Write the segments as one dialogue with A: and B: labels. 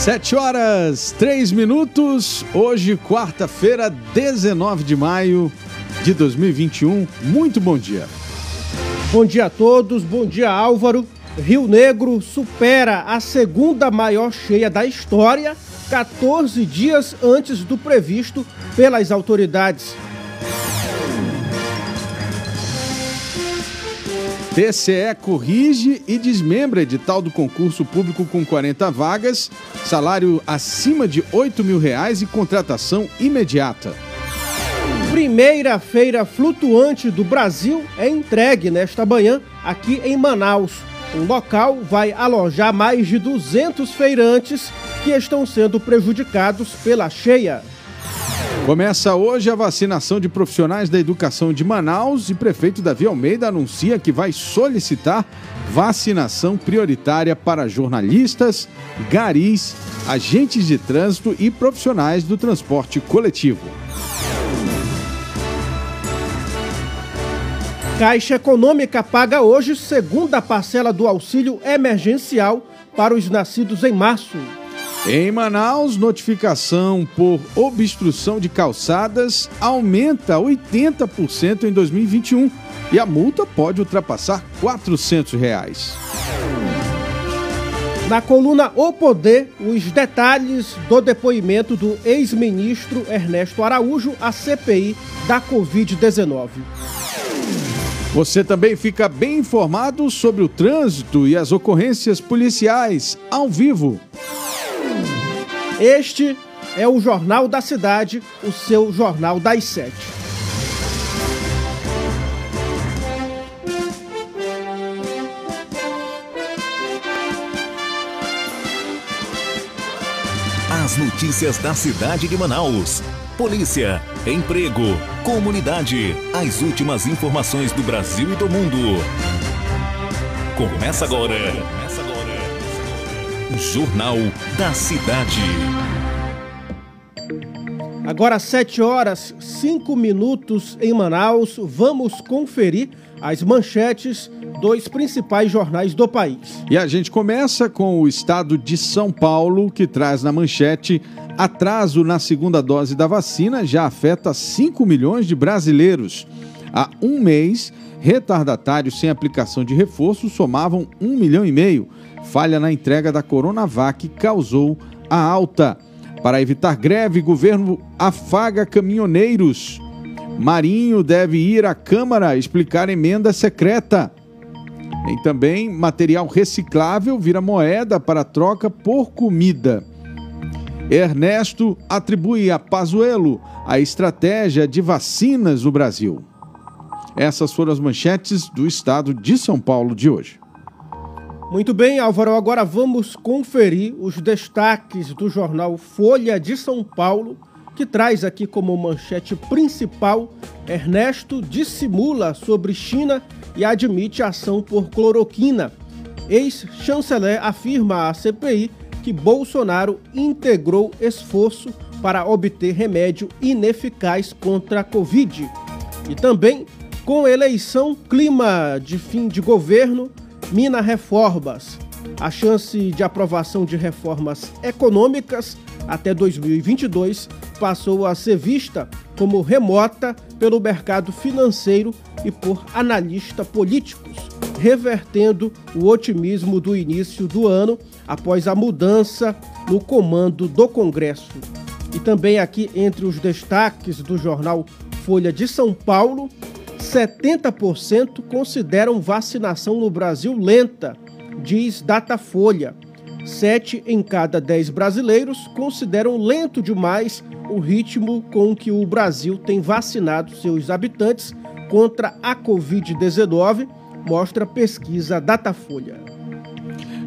A: Sete horas, três minutos. Hoje, quarta-feira, 19 de maio de 2021. Muito bom dia.
B: Bom dia a todos, bom dia Álvaro. Rio Negro supera a segunda maior cheia da história, 14 dias antes do previsto pelas autoridades.
A: TCE corrige e desmembra edital do concurso público com 40 vagas, salário acima de 8 mil reais e contratação imediata.
B: Primeira feira flutuante do Brasil é entregue nesta manhã aqui em Manaus. O local vai alojar mais de 200 feirantes que estão sendo prejudicados pela cheia.
A: Começa hoje a vacinação de profissionais da educação de Manaus e prefeito Davi Almeida anuncia que vai solicitar vacinação prioritária para jornalistas, garis, agentes de trânsito e profissionais do transporte coletivo.
B: Caixa Econômica paga hoje segunda parcela do auxílio emergencial para os nascidos em março.
A: Em Manaus, notificação por obstrução de calçadas aumenta 80% em 2021 e a multa pode ultrapassar 400 reais.
B: Na coluna O Poder, os detalhes do depoimento do ex-ministro Ernesto Araújo à CPI da Covid-19.
A: Você também fica bem informado sobre o trânsito e as ocorrências policiais ao vivo.
B: Este é o Jornal da Cidade, o seu Jornal das Sete.
C: As notícias da cidade de Manaus. Polícia, emprego, comunidade. As últimas informações do Brasil e do mundo. Começa agora. Começa agora. Jornal da Cidade.
B: Agora, 7 horas, 5 minutos em Manaus. Vamos conferir as manchetes dos principais jornais do país.
A: E a gente começa com o estado de São Paulo, que traz na manchete atraso na segunda dose da vacina já afeta 5 milhões de brasileiros. Há um mês, retardatários sem aplicação de reforço somavam 1 milhão e meio. Falha na entrega da Coronavac causou a alta. Para evitar greve, governo afaga caminhoneiros. Marinho deve ir à Câmara explicar emenda secreta. Tem também material reciclável vira moeda para troca por comida. Ernesto atribui a Pazuello a estratégia de vacinas no Brasil. Essas foram as manchetes do estado de São Paulo de hoje.
B: Muito bem, Álvaro, agora vamos conferir os destaques do jornal Folha de São Paulo, que traz aqui como manchete principal: Ernesto dissimula sobre China e admite ação por cloroquina. Ex-chanceler afirma à CPI que Bolsonaro integrou esforço para obter remédio ineficaz contra a Covid. E também, com eleição, clima de fim de governo, mina reformas. A chance de aprovação de reformas econômicas até 2022 passou a ser vista como remota pelo mercado financeiro e por analistas políticos, revertendo o otimismo do início do ano após a mudança no comando do Congresso. E também aqui entre os destaques do jornal Folha de São Paulo, 70% consideram vacinação no Brasil lenta, diz Datafolha. Sete em cada dez brasileiros consideram lento demais o ritmo com que o Brasil tem vacinado seus habitantes contra a Covid-19, mostra pesquisa Datafolha.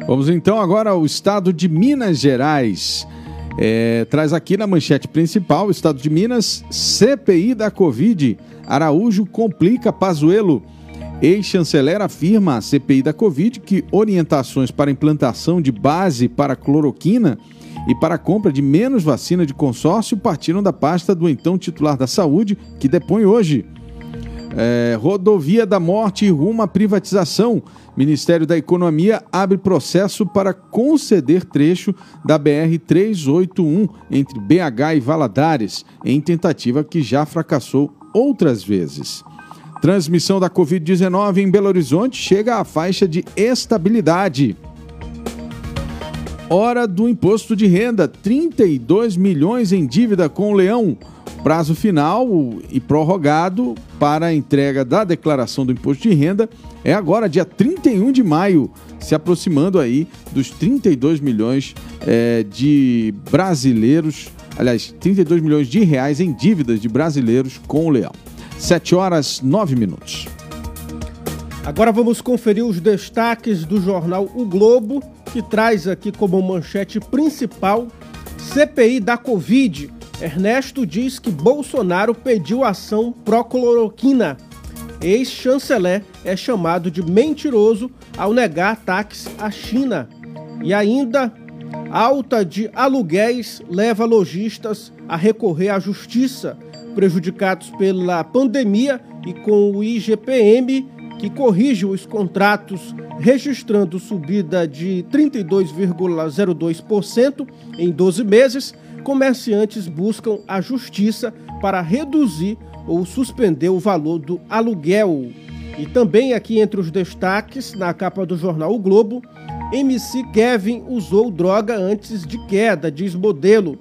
A: Vamos então agora ao estado de Minas Gerais. É, traz aqui na manchete principal, Estado de Minas, CPI da Covid. Araújo complica Pazuello. Ex-chanceler afirma à CPI da Covid que orientações para implantação de base para cloroquina e para a compra de menos vacina de consórcio partiram da pasta do então titular da Saúde, que depõe hoje. É, rodovia da Morte rumo à privatização. Ministério da Economia abre processo para conceder trecho da BR-381 entre BH e Valadares, em tentativa que já fracassou outras vezes. Transmissão da Covid-19 em Belo Horizonte chega à faixa de estabilidade. Hora do imposto de renda: 32 milhões em dívida com o Leão. Prazo final e prorrogado para a entrega da declaração do imposto de renda é agora, dia 31 de maio, se aproximando aí dos 32 milhões é, de brasileiros, aliás, 32 milhões de reais em dívidas de brasileiros com o Leão. 7 horas 9 minutos.
B: Agora vamos conferir os destaques do jornal O Globo, que traz aqui como manchete principal CPI da Covid Ernesto diz que Bolsonaro pediu ação pró-cloroquina. Ex-chanceler é chamado de mentiroso ao negar ataques à China. E ainda, alta de aluguéis leva lojistas a recorrer à justiça, prejudicados pela pandemia e com o IGPM, que corrige os contratos, registrando subida de 32,02% em 12 meses comerciantes buscam a justiça para reduzir ou suspender o valor do aluguel. E também aqui entre os destaques, na capa do jornal O Globo, MC Kevin usou droga antes de queda, diz modelo.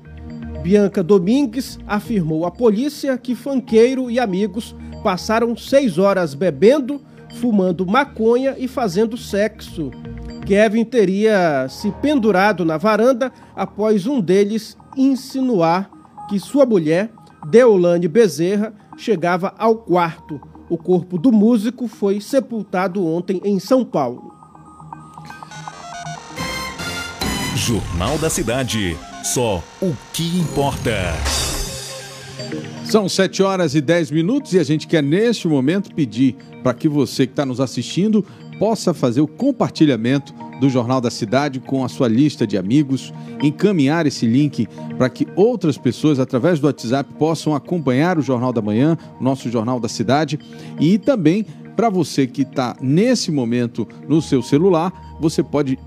B: Bianca Domingues afirmou à polícia que fanqueiro e amigos passaram seis horas bebendo, fumando maconha e fazendo sexo. Kevin teria se pendurado na varanda após um deles insinuar que sua mulher, Deolane Bezerra, chegava ao quarto. O corpo do músico foi sepultado ontem em São Paulo.
C: Jornal da Cidade. Só o que importa.
A: São 7 horas e 10 minutos e a gente quer, neste momento, pedir para que você que está nos assistindo possa fazer o compartilhamento do Jornal da Cidade com a sua lista de amigos, encaminhar esse link para que outras pessoas, através do WhatsApp, possam acompanhar o Jornal da Manhã, nosso Jornal da Cidade, e também para você que está nesse momento no seu celular, você pode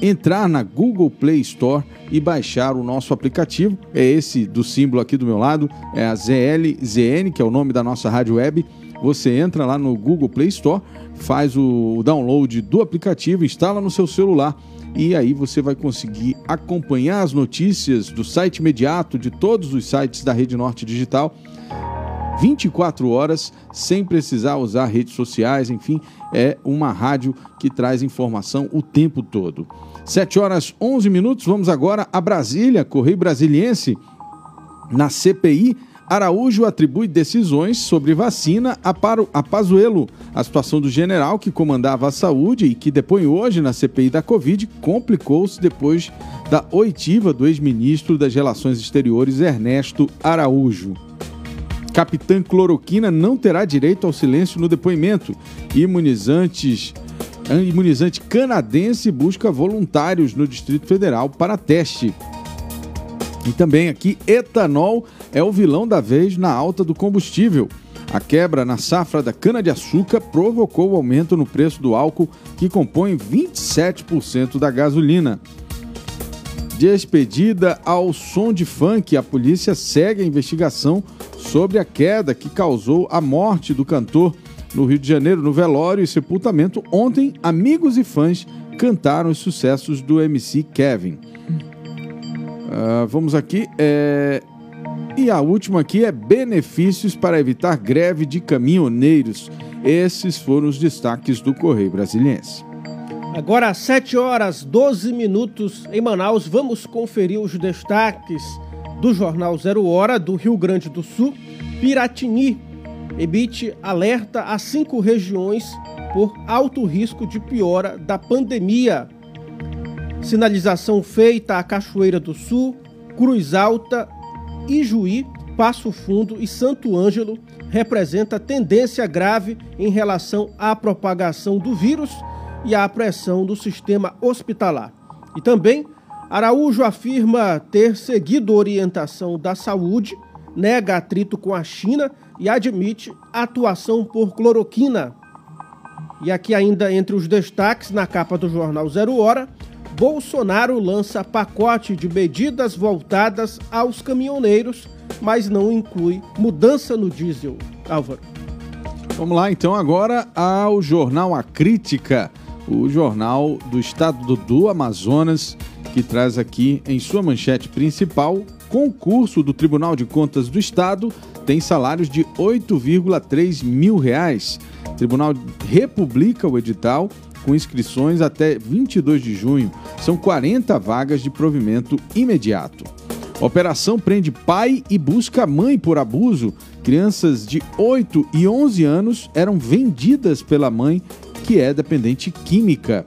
A: entrar na Google Play Store e baixar o nosso aplicativo. É esse do símbolo aqui do meu lado, é a ZLZN, que é o nome da nossa rádio web. Você entra lá no Google Play Store faz o download do aplicativo, instala no seu celular e aí você vai conseguir acompanhar as notícias do site imediato de todos os sites da Rede Norte Digital 24 horas sem precisar usar redes sociais, enfim, é uma rádio que traz informação o tempo todo. 7 horas 11 minutos, vamos agora a Brasília, Correio Brasiliense, na CPI Araújo atribui decisões sobre vacina a, Paro, a Pazuello. A situação do general que comandava a saúde e que depõe hoje na CPI da Covid complicou-se depois da oitiva do ex-ministro das Relações Exteriores Ernesto Araújo. Capitã Cloroquina não terá direito ao silêncio no depoimento. Imunizantes imunizante canadense busca voluntários no Distrito Federal para teste. E também aqui, etanol é o vilão da vez na alta do combustível. A quebra na safra da cana-de-açúcar provocou o aumento no preço do álcool, que compõe 27% da gasolina. Despedida ao som de funk, a polícia segue a investigação sobre a queda que causou a morte do cantor no Rio de Janeiro, no velório e sepultamento. Ontem, amigos e fãs cantaram os sucessos do MC Kevin. Uh, vamos aqui. É... E a última aqui é benefícios para evitar greve de caminhoneiros. Esses foram os destaques do Correio Brasiliense.
B: Agora, às 7 horas 12 minutos em Manaus, vamos conferir os destaques do Jornal Zero Hora do Rio Grande do Sul. Piratini emite alerta a cinco regiões por alto risco de piora da pandemia. Sinalização feita a Cachoeira do Sul, Cruz Alta, Ijuí, Passo Fundo e Santo Ângelo representa tendência grave em relação à propagação do vírus e à pressão do sistema hospitalar. E também, Araújo afirma ter seguido orientação da saúde, nega atrito com a China, e admite atuação por cloroquina. E aqui ainda entre os destaques na capa do jornal Zero Hora, Bolsonaro lança pacote de medidas voltadas aos caminhoneiros, mas não inclui mudança no diesel. Álvaro.
A: Vamos lá então agora ao jornal A Crítica, o jornal do estado do Amazonas, que traz aqui em sua manchete principal concurso do Tribunal de Contas do Estado tem salários de 8,3 mil reais. O tribunal republica o edital com inscrições até 22 de junho. São 40 vagas de provimento imediato. Operação prende pai e busca mãe por abuso. Crianças de 8 e 11 anos eram vendidas pela mãe, que é dependente química.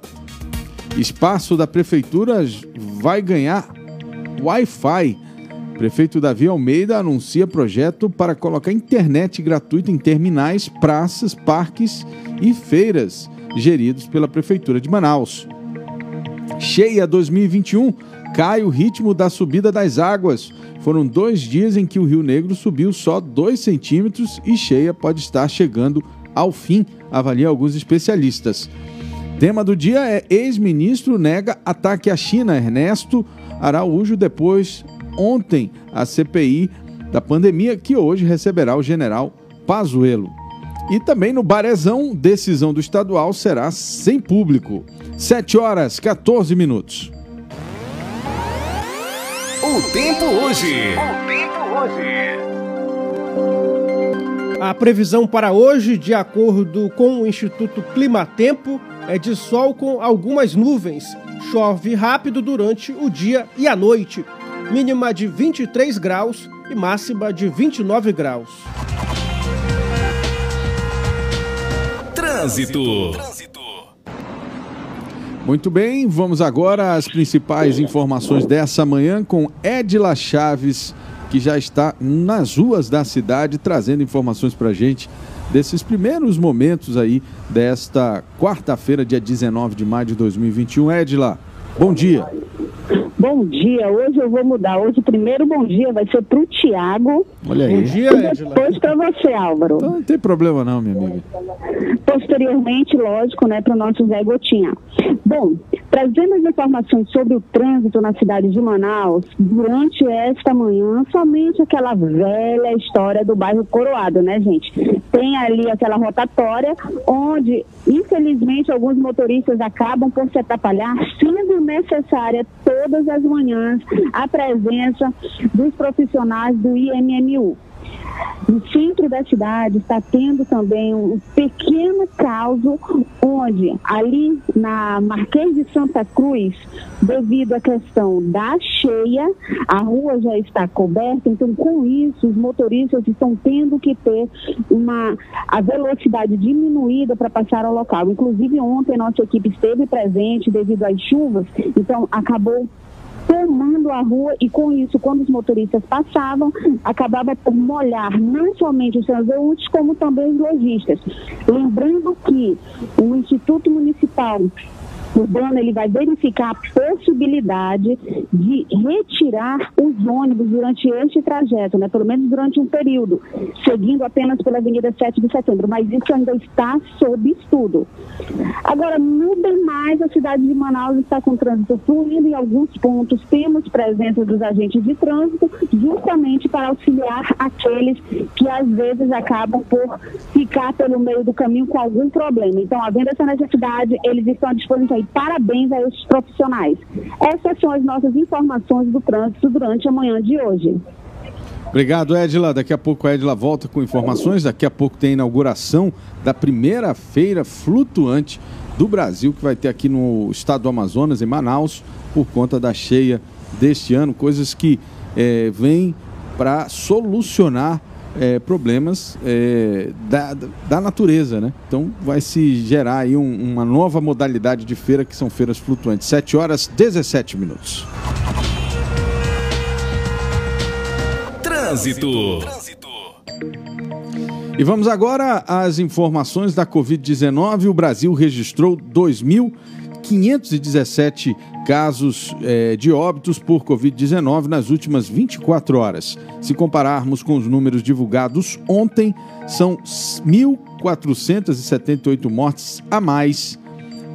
A: Espaço da prefeitura vai ganhar Wi-Fi. Prefeito Davi Almeida anuncia projeto para colocar internet gratuita em terminais, praças, parques e feiras geridos pela Prefeitura de Manaus. Cheia 2021, cai o ritmo da subida das águas. Foram dois dias em que o Rio Negro subiu só 2 centímetros e cheia pode estar chegando ao fim, avalia alguns especialistas. Tema do dia é ex-ministro nega ataque à China. Ernesto Araújo depois ontem a CPI da pandemia que hoje receberá o general Pazuello. E também no Barezão, decisão do estadual será sem público. 7 horas 14 minutos.
C: O tempo hoje. O tempo
B: hoje. A previsão para hoje, de acordo com o Instituto Climatempo, é de sol com algumas nuvens. Chove rápido durante o dia e a noite. Mínima de 23 graus e máxima de 29 graus.
C: Trânsito.
A: Muito bem, vamos agora às principais informações dessa manhã com Edila Chaves, que já está nas ruas da cidade trazendo informações para a gente desses primeiros momentos aí desta quarta-feira, dia 19 de maio de 2021. Edila, bom dia.
D: Bom dia, hoje eu vou mudar. Hoje o primeiro bom dia vai ser para o Tiago.
A: Olha aí.
B: Bom dia,
D: depois para você, Álvaro.
A: Então, não tem problema não, minha amiga.
D: Posteriormente, lógico, né, para o nosso Zé Gotinha. Bom, trazendo as informações sobre o trânsito na cidade de Manaus, durante esta manhã, somente aquela velha história do bairro Coroado, né, gente? Tem ali aquela rotatória onde, infelizmente, alguns motoristas acabam por se atrapalhar, sendo necessária todas as manhãs a presença dos profissionais do No centro da cidade está tendo também um pequeno caos, onde ali na Marquês de Santa Cruz, devido à questão da cheia, a rua já está coberta, então com isso os motoristas estão tendo que ter uma a velocidade diminuída para passar ao local. Inclusive ontem nossa equipe esteve presente devido às chuvas, então acabou tomando a rua e com isso, quando os motoristas passavam, acabava por molhar não somente os transeuntes, como também os lojistas. Lembrando que o Instituto Municipal urbano ele vai verificar a possibilidade de retirar os ônibus durante este trajeto, né? pelo menos durante um período, seguindo apenas pela Avenida 7 de Setembro, mas isso ainda está sob estudo. Agora, no demais, a cidade de Manaus está com trânsito fluindo em alguns pontos, temos presença dos agentes de trânsito, justamente para auxiliar aqueles que às vezes acabam por ficar pelo meio do caminho com algum problema. Então, havendo essa necessidade, eles estão à disposição e parabéns a esses profissionais. Essas são as nossas informações do trânsito durante a manhã de hoje.
A: Obrigado, Edila. Daqui a pouco a Edila volta com informações. Daqui a pouco tem a inauguração da primeira feira flutuante do Brasil, que vai ter aqui no estado do Amazonas, em Manaus, por conta da cheia deste ano. Coisas que é, vêm para solucionar é, problemas é, da, da natureza, né? Então vai se gerar aí um, uma nova modalidade de feira que são feiras flutuantes. 7 horas 17 minutos.
C: Trânsito.
A: E vamos agora às informações da Covid-19. O Brasil registrou 2.000 517 casos é, de óbitos por Covid-19 nas últimas 24 horas. Se compararmos com os números divulgados ontem, são 1.478 mortes a mais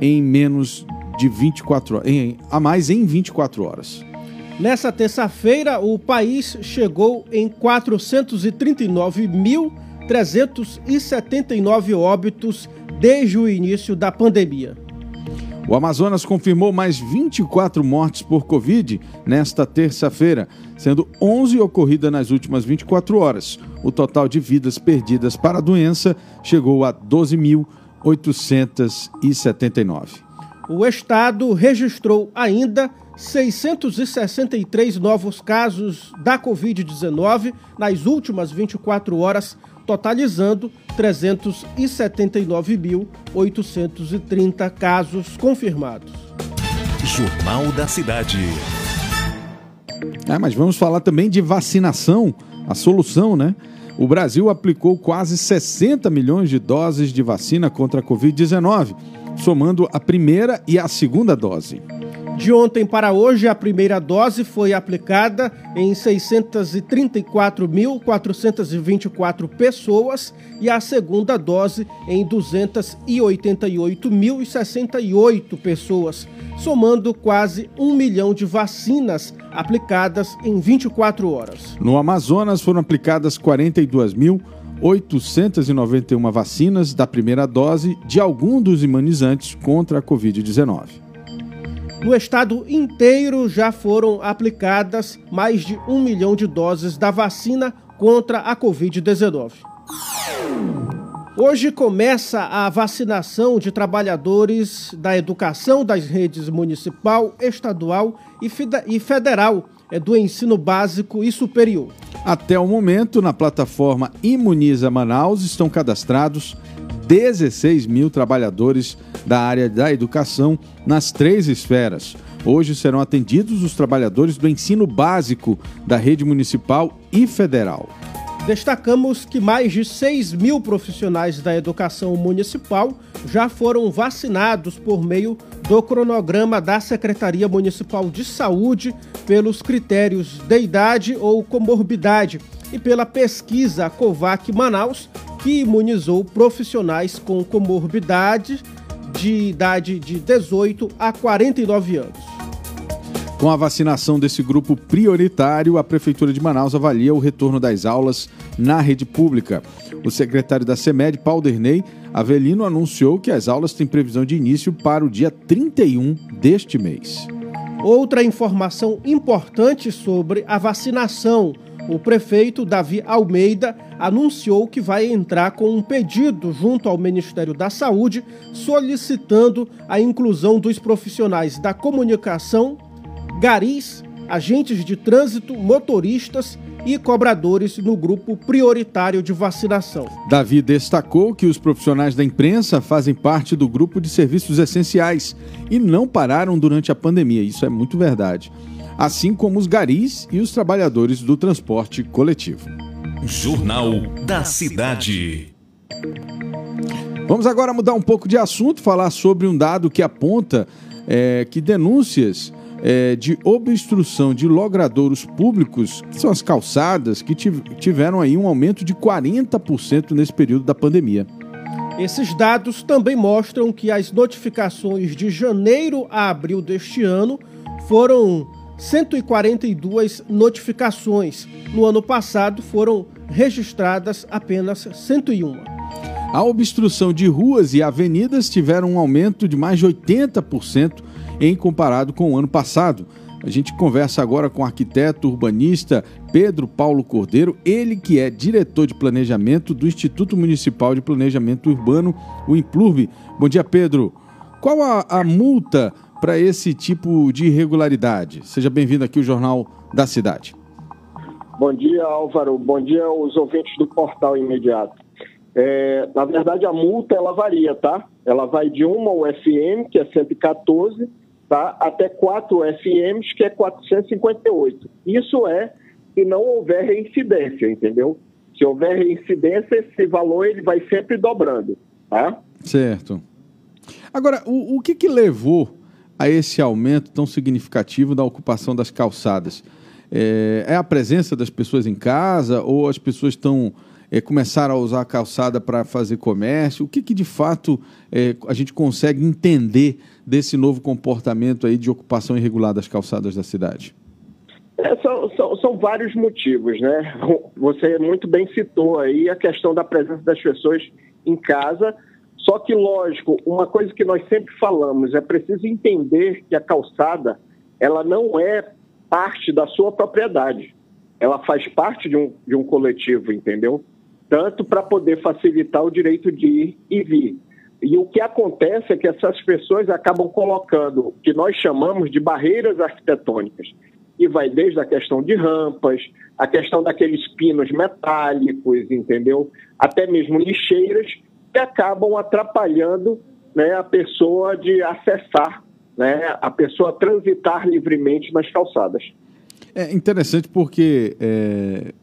A: em menos de 24 horas, em, a mais em 24 horas.
B: Nessa terça-feira, o país chegou em 439.379 óbitos desde o início da pandemia.
A: O Amazonas confirmou mais 24 mortes por Covid nesta terça-feira, sendo 11 ocorridas nas últimas 24 horas. O total de vidas perdidas para a doença chegou a 12.879.
B: O estado registrou ainda 663 novos casos da Covid-19 nas últimas 24 horas, totalizando 379.830 casos confirmados.
C: Jornal da Cidade.
A: É, mas vamos falar também de vacinação, a solução, né? O Brasil aplicou quase 60 milhões de doses de vacina contra a Covid-19, somando a primeira e a segunda dose.
B: De ontem para hoje, a primeira dose foi aplicada em 634.424 pessoas e a segunda dose em 288.068 pessoas, somando quase um milhão de vacinas aplicadas em 24 horas.
A: No Amazonas foram aplicadas 42.891 vacinas da primeira dose de algum dos imunizantes contra a Covid-19.
B: No estado inteiro já foram aplicadas mais de um milhão de doses da vacina contra a Covid-19. Hoje começa a vacinação de trabalhadores da educação das redes municipal, estadual e federal é, do ensino básico e superior.
A: Até o momento, na plataforma Imuniza Manaus estão cadastrados 16 mil trabalhadores da área da educação nas três esferas. Hoje serão atendidos os trabalhadores do ensino básico da rede municipal e federal.
B: Destacamos que mais de 6 mil profissionais da educação municipal já foram vacinados por meio do cronograma da Secretaria Municipal de Saúde pelos critérios de idade ou comorbidade e pela pesquisa COVAC Manaus, que imunizou profissionais com comorbidade de idade de 18 a 49 anos.
A: Com a vacinação desse grupo prioritário, a Prefeitura de Manaus avalia o retorno das aulas na rede pública. O secretário da CEMED, Paulo Derney Avelino, anunciou que as aulas têm previsão de início para o dia 31 deste mês.
B: Outra informação importante sobre a vacinação o prefeito Davi Almeida anunciou que vai entrar com um pedido junto ao Ministério da Saúde solicitando a inclusão dos profissionais da comunicação, garis, agentes de trânsito, motoristas e cobradores no grupo prioritário de vacinação.
A: Davi destacou que os profissionais da imprensa fazem parte do grupo de serviços essenciais e não pararam durante a pandemia. Isso é muito verdade assim como os garis e os trabalhadores do transporte coletivo.
C: Jornal da Cidade.
A: Vamos agora mudar um pouco de assunto, falar sobre um dado que aponta é, que denúncias é, de obstrução de logradouros públicos, que são as calçadas, que tiveram aí um aumento de 40% nesse período da pandemia.
B: Esses dados também mostram que as notificações de janeiro a abril deste ano foram 142 notificações. No ano passado foram registradas apenas 101.
A: A obstrução de ruas e avenidas tiveram um aumento de mais de 80% em comparado com o ano passado. A gente conversa agora com o arquiteto urbanista Pedro Paulo Cordeiro, ele que é diretor de planejamento do Instituto Municipal de Planejamento Urbano, o Implurb. Bom dia, Pedro. Qual a, a multa para esse tipo de irregularidade? Seja bem-vindo aqui ao Jornal da Cidade.
E: Bom dia, Álvaro. Bom dia aos ouvintes do portal imediato. É, na verdade, a multa ela varia, tá? Ela vai de uma UFM, que é 114, tá? até quatro UFMs, que é 458. Isso é se não houver reincidência, entendeu? Se houver reincidência, esse valor ele vai sempre dobrando, tá?
A: Certo. Agora, o, o que, que levou a esse aumento tão significativo da ocupação das calçadas? É, é a presença das pessoas em casa ou as pessoas estão é, começaram a usar a calçada para fazer comércio? O que, que de fato é, a gente consegue entender desse novo comportamento aí de ocupação irregular das calçadas da cidade?
E: É, são, são, são, vários motivos, né? Você muito bem citou aí a questão da presença das pessoas em casa. Só que, lógico, uma coisa que nós sempre falamos é preciso entender que a calçada ela não é parte da sua propriedade. Ela faz parte de um, de um coletivo, entendeu? Tanto para poder facilitar o direito de ir e vir. E o que acontece é que essas pessoas acabam colocando o que nós chamamos de barreiras arquitetônicas e vai desde a questão de rampas, a questão daqueles pinos metálicos, entendeu? Até mesmo lixeiras que acabam atrapalhando né, a pessoa de acessar, né, a pessoa transitar livremente nas calçadas.
A: É interessante porque é,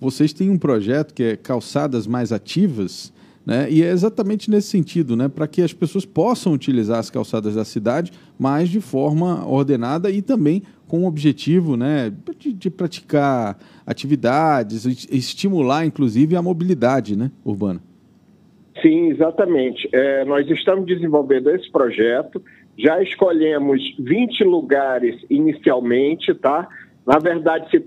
A: vocês têm um projeto que é Calçadas Mais Ativas, né? E é exatamente nesse sentido, né? para que as pessoas possam utilizar as calçadas da cidade, mas de forma ordenada e também com o objetivo né, de, de praticar atividades, estimular inclusive a mobilidade né, urbana.
E: Sim, exatamente. É, nós estamos desenvolvendo esse projeto, já escolhemos 20 lugares inicialmente, tá? Na verdade, se,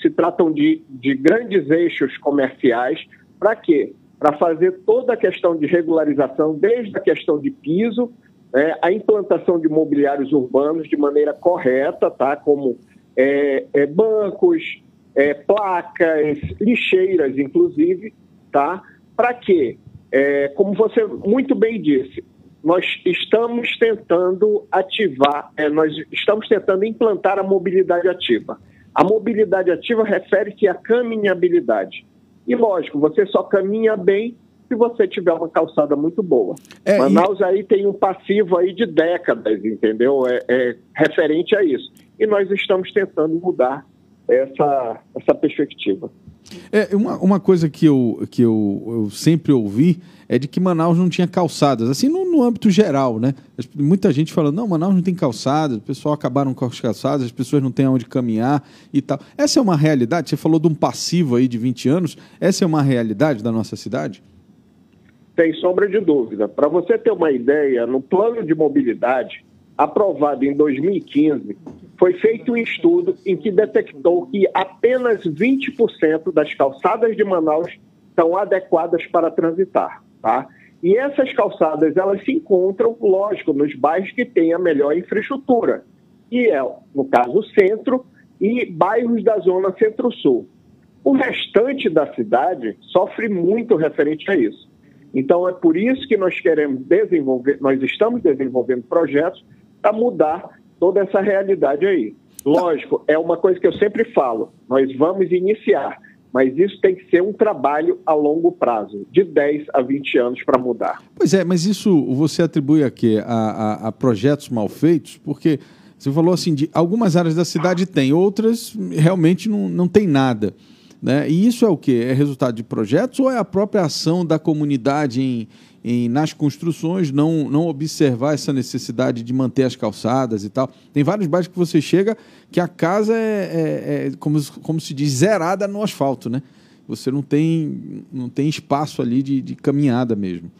E: se tratam de, de grandes eixos comerciais. Para quê? Para fazer toda a questão de regularização, desde a questão de piso é, a implantação de mobiliários urbanos de maneira correta, tá? como é, é, bancos, é, placas, lixeiras, inclusive, tá? para quê? É, como você muito bem disse, nós estamos tentando ativar, é, nós estamos tentando implantar a mobilidade ativa. A mobilidade ativa refere-se à caminhabilidade. E lógico, você só caminha bem se você tiver uma calçada muito boa. É, Manaus e... aí tem um passivo aí de décadas, entendeu? É, é, referente a isso. E nós estamos tentando mudar essa, essa perspectiva.
A: É, uma, uma coisa que, eu, que eu, eu sempre ouvi é de que Manaus não tinha calçadas, assim no, no âmbito geral, né? Muita gente falando, não, Manaus não tem calçadas, o pessoal acabaram com as calçadas, as pessoas não têm onde caminhar e tal. Essa é uma realidade? Você falou de um passivo aí de 20 anos, essa é uma realidade da nossa cidade?
E: Sem sombra de dúvida. Para você ter uma ideia, no plano de mobilidade, aprovado em 2015, foi feito um estudo em que detectou que apenas 20% das calçadas de Manaus são adequadas para transitar. Tá? E essas calçadas, elas se encontram, lógico, nos bairros que têm a melhor infraestrutura, que é, no caso, o centro e bairros da zona centro-sul. O restante da cidade sofre muito referente a isso. Então, é por isso que nós queremos desenvolver, nós estamos desenvolvendo projetos para mudar toda essa realidade aí. Lógico, é uma coisa que eu sempre falo, nós vamos iniciar, mas isso tem que ser um trabalho a longo prazo, de 10 a 20 anos para mudar.
A: Pois é, mas isso você atribui a quê? A, a, a projetos mal feitos? Porque você falou assim, de algumas áreas da cidade tem, outras realmente não, não tem nada. Né? E isso é o que? É resultado de projetos ou é a própria ação da comunidade em, em, nas construções não, não observar essa necessidade de manter as calçadas e tal? Tem vários bairros que você chega que a casa é, é, é como, como se diz, zerada no asfalto, né? Você não tem, não tem espaço ali de, de caminhada mesmo.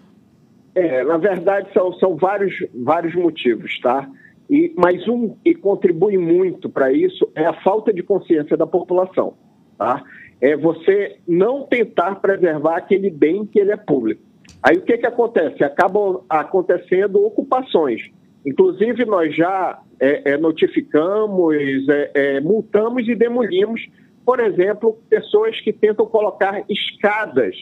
E: É, na verdade, são, são vários, vários motivos, tá? E, mas um que contribui muito para isso é a falta de consciência da população, tá? É você não tentar preservar aquele bem que ele é público. Aí o que, que acontece? Acabam acontecendo ocupações. Inclusive, nós já é, é, notificamos, é, é, multamos e demolimos, por exemplo, pessoas que tentam colocar escadas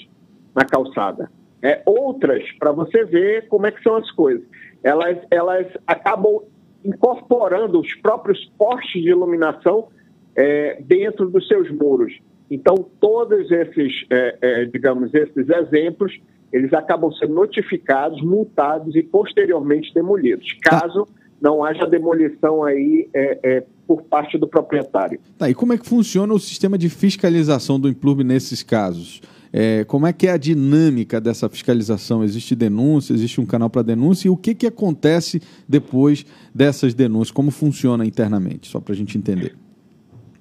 E: na calçada. É, outras, para você ver como é que são as coisas, elas, elas acabam incorporando os próprios postes de iluminação é, dentro dos seus muros. Então, todos esses, é, é, digamos, esses exemplos, eles acabam sendo notificados, multados e posteriormente demolidos, tá. caso tá. não haja demolição aí é, é, por parte do proprietário.
A: Tá, e como é que funciona o sistema de fiscalização do Implume nesses casos? É, como é que é a dinâmica dessa fiscalização? Existe denúncia, existe um canal para denúncia e o que, que acontece depois dessas denúncias? Como funciona internamente? Só para a gente entender.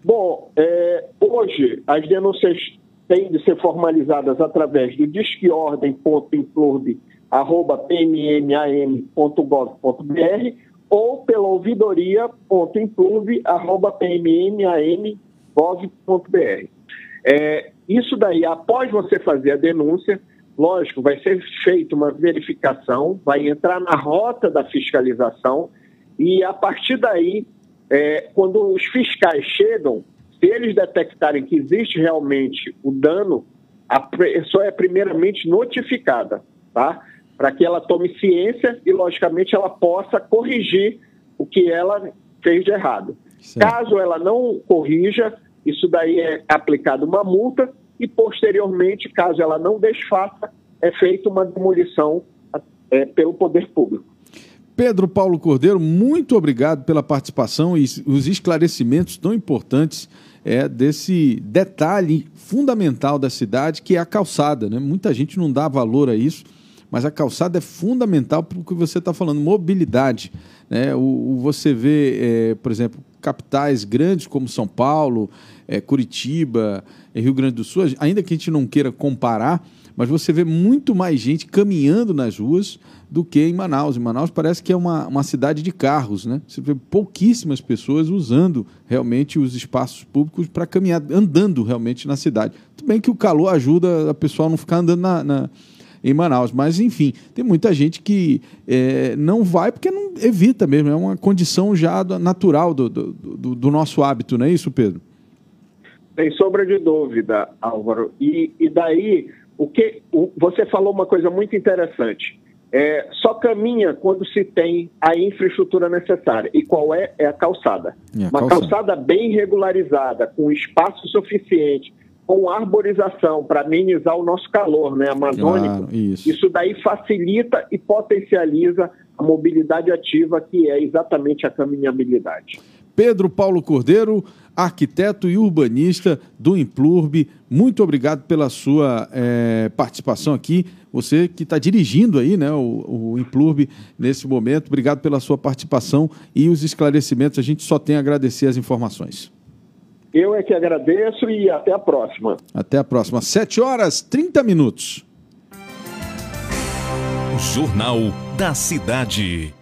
E: Bom, é, hoje as denúncias têm de ser formalizadas através do disqueordem.implurbe.pmmam.gov.br ou pela ouvidoria.implurbe.pmmam.gov.br. É, isso daí, após você fazer a denúncia, lógico, vai ser feita uma verificação, vai entrar na rota da fiscalização e a partir daí, é, quando os fiscais chegam, se eles detectarem que existe realmente o dano, a pessoa é primeiramente notificada, tá? Para que ela tome ciência e, logicamente, ela possa corrigir o que ela fez de errado. Certo. Caso ela não corrija, isso daí é aplicado uma multa e, posteriormente, caso ela não desfaça, é feita uma demolição é, pelo poder público.
A: Pedro Paulo Cordeiro, muito obrigado pela participação e os esclarecimentos tão importantes é, desse detalhe fundamental da cidade, que é a calçada. Né? Muita gente não dá valor a isso, mas a calçada é fundamental para o que você está falando, mobilidade. Né? O, o você vê, é, por exemplo, capitais grandes como São Paulo, é, Curitiba, é, Rio Grande do Sul, ainda que a gente não queira comparar, mas você vê muito mais gente caminhando nas ruas do que em Manaus. Em Manaus parece que é uma, uma cidade de carros, né? Você vê pouquíssimas pessoas usando realmente os espaços públicos para caminhar, andando realmente na cidade. Tudo bem que o calor ajuda a pessoa a não ficar andando na, na em Manaus. Mas, enfim, tem muita gente que é, não vai porque não evita mesmo. É uma condição já natural do, do, do, do nosso hábito, não é isso, Pedro?
E: Sem sombra de dúvida, Álvaro. E, e daí, o que o, você falou uma coisa muito interessante. É, só caminha quando se tem a infraestrutura necessária. E qual é? É a calçada. É a uma calçada. calçada bem regularizada, com espaço suficiente, com arborização para amenizar o nosso calor né, amazônico, claro, isso. isso daí facilita e potencializa a mobilidade ativa, que é exatamente a caminhabilidade.
A: Pedro Paulo Cordeiro, arquiteto e urbanista do Implurbe, muito obrigado pela sua é, participação aqui. Você que está dirigindo aí né, o, o Implurbe nesse momento, obrigado pela sua participação e os esclarecimentos. A gente só tem a agradecer as informações.
E: Eu é que agradeço e até a próxima.
A: Até a próxima. 7 horas 30 minutos.
C: Jornal da Cidade.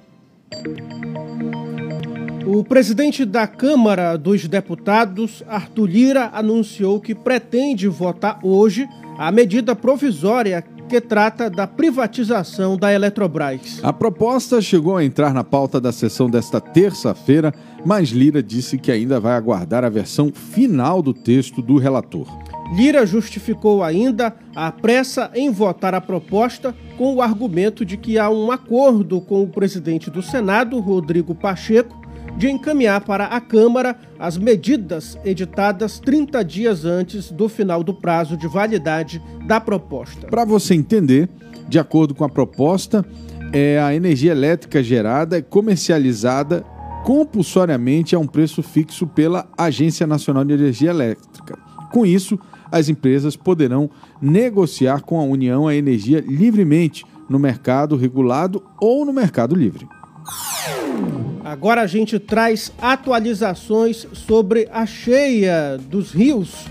B: O presidente da Câmara dos Deputados, Arthur Lira, anunciou que pretende votar hoje a medida provisória que trata da privatização da Eletrobras.
A: A proposta chegou a entrar na pauta da sessão desta terça-feira, mas Lira disse que ainda vai aguardar a versão final do texto do relator.
B: Lira justificou ainda a pressa em votar a proposta com o argumento de que há um acordo com o presidente do Senado, Rodrigo Pacheco, de encaminhar para a Câmara as medidas editadas 30 dias antes do final do prazo de validade da proposta.
A: Para você entender, de acordo com a proposta, é a energia elétrica gerada é comercializada compulsoriamente a um preço fixo pela Agência Nacional de Energia Elétrica. Com isso, as empresas poderão negociar com a União a energia livremente no mercado regulado ou no mercado livre.
B: Agora a gente traz atualizações sobre a cheia dos rios.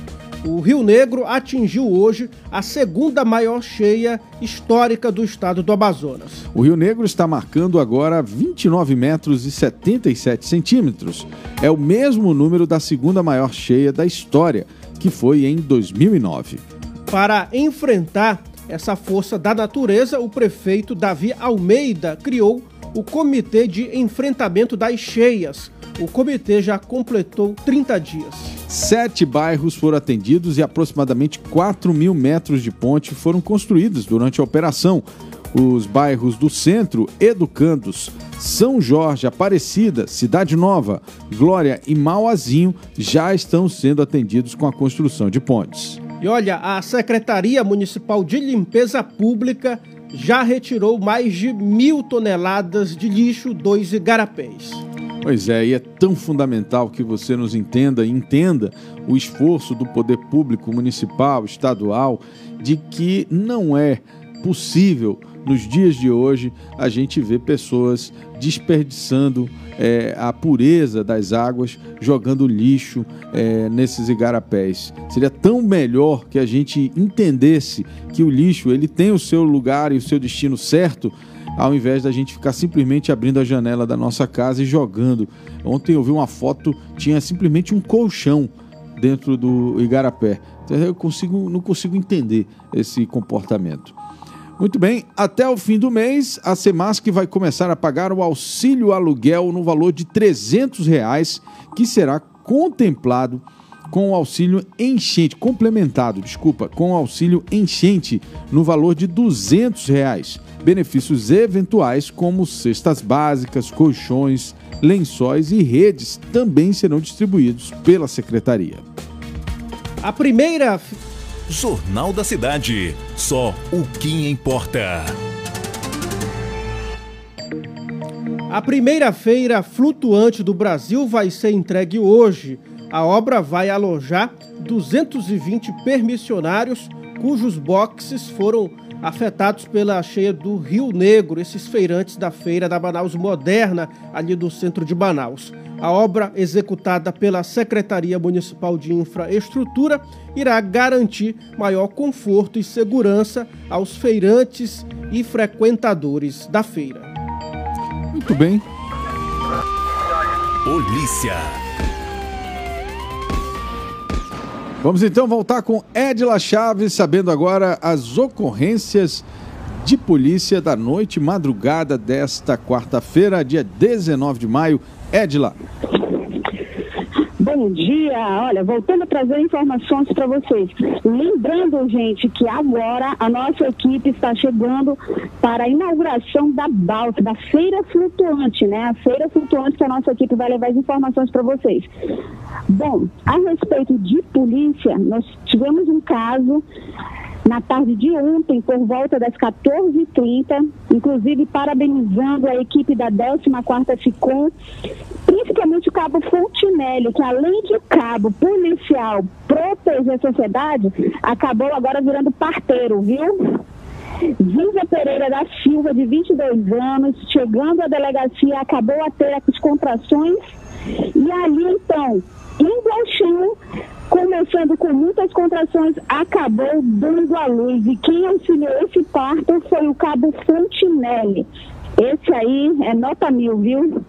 B: O Rio Negro atingiu hoje a segunda maior cheia histórica do estado do Amazonas.
A: O Rio Negro está marcando agora 29 metros e 77 centímetros. É o mesmo número da segunda maior cheia da história, que foi em 2009.
B: Para enfrentar essa força da natureza, o prefeito Davi Almeida criou o Comitê de Enfrentamento das Cheias. O comitê já completou 30 dias.
A: Sete bairros foram atendidos e aproximadamente 4 mil metros de ponte foram construídos durante a operação. Os bairros do Centro, Educandos, São Jorge, Aparecida, Cidade Nova, Glória e Mauazinho já estão sendo atendidos com a construção de pontes.
B: E olha, a Secretaria Municipal de Limpeza Pública já retirou mais de mil toneladas de lixo dos igarapés.
A: Pois é, e é tão fundamental que você nos entenda e entenda o esforço do poder público municipal, estadual, de que não é possível nos dias de hoje a gente ver pessoas desperdiçando é, a pureza das águas, jogando lixo é, nesses igarapés. Seria tão melhor que a gente entendesse que o lixo ele tem o seu lugar e o seu destino certo, ao invés da gente ficar simplesmente abrindo a janela da nossa casa e jogando. Ontem eu vi uma foto, tinha simplesmente um colchão dentro do igarapé. Então, eu consigo, não consigo entender esse comportamento. Muito bem, até o fim do mês, a Semasc vai começar a pagar o auxílio aluguel no valor de 300 reais, que será contemplado com o auxílio enchente, complementado, desculpa, com o auxílio enchente no valor de 200 reais. Benefícios eventuais como cestas básicas, colchões, lençóis e redes também serão distribuídos pela secretaria.
B: A primeira
C: Jornal da Cidade. Só o que importa.
B: A primeira feira flutuante do Brasil vai ser entregue hoje. A obra vai alojar 220 permissionários cujos boxes foram afetados pela cheia do Rio Negro, esses feirantes da feira da Manaus Moderna, ali do centro de Manaus. A obra, executada pela Secretaria Municipal de Infraestrutura, irá garantir maior conforto e segurança aos feirantes e frequentadores da feira.
A: Muito bem.
C: Polícia.
A: Vamos então voltar com Edila Chaves, sabendo agora as ocorrências de polícia da noite madrugada desta quarta-feira, dia 19 de maio. Edila.
D: Bom dia, olha, voltando a trazer informações para vocês. Lembrando, gente, que agora a nossa equipe está chegando para a inauguração da BALT, da Feira Flutuante, né? A Feira Flutuante que a nossa equipe vai levar as informações para vocês. Bom, a respeito de polícia, nós tivemos um caso na tarde de ontem, por volta das 14h30, inclusive parabenizando a equipe da 14ª FICOM, principalmente o cabo Fontinelli, que além de cabo policial proteger a sociedade, acabou agora virando parteiro, viu? Zilza Pereira da Silva, de 22 anos, chegando à delegacia, acabou a ter as contrações e ali então, indo ao começando com muitas contrações, acabou dando à luz. E quem auxiliou esse parto foi o cabo Fontinelli. Esse aí é nota mil, viu?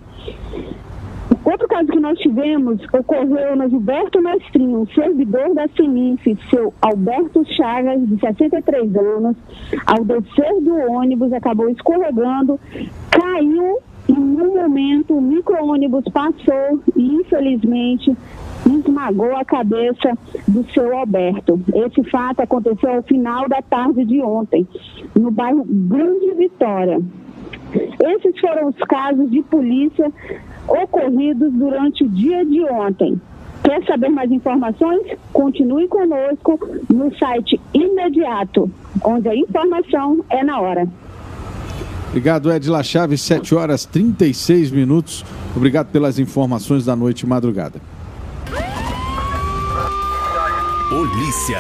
D: Outro caso que nós tivemos ocorreu no Gilberto Mestrinho, servidor da Sinif, seu Alberto Chagas, de 63 anos, ao descer do ônibus, acabou escorregando, caiu e no momento o micro-ônibus passou e infelizmente esmagou a cabeça do seu Alberto. Esse fato aconteceu ao final da tarde de ontem, no bairro Grande Vitória. Esses foram os casos de polícia ocorridos durante o dia de ontem. Quer saber mais informações? Continue conosco no site imediato, onde a informação é na hora.
A: Obrigado, Edila Chaves, 7 horas 36 minutos. Obrigado pelas informações da noite e madrugada.
C: Polícia.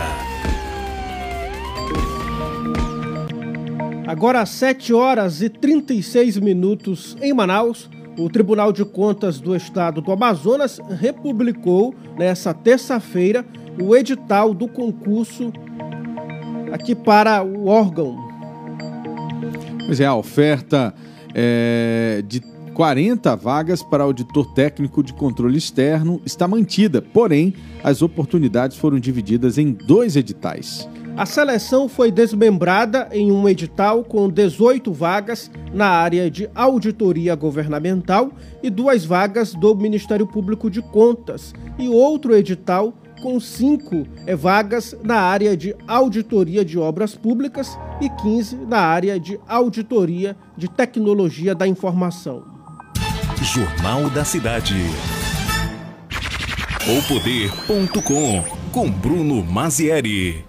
B: Agora às 7 horas e 36 minutos em Manaus, o Tribunal de Contas do Estado do Amazonas republicou nessa terça-feira o edital do concurso aqui para o órgão.
A: Pois é, a oferta é, de 40 vagas para auditor técnico de controle externo está mantida, porém, as oportunidades foram divididas em dois editais.
B: A seleção foi desmembrada em um edital com 18 vagas na área de auditoria governamental e duas vagas do Ministério Público de Contas, e outro edital com cinco vagas na área de auditoria de obras públicas e 15 na área de auditoria de tecnologia da informação.
C: Jornal da Cidade. O Poder.com com Bruno Mazieri.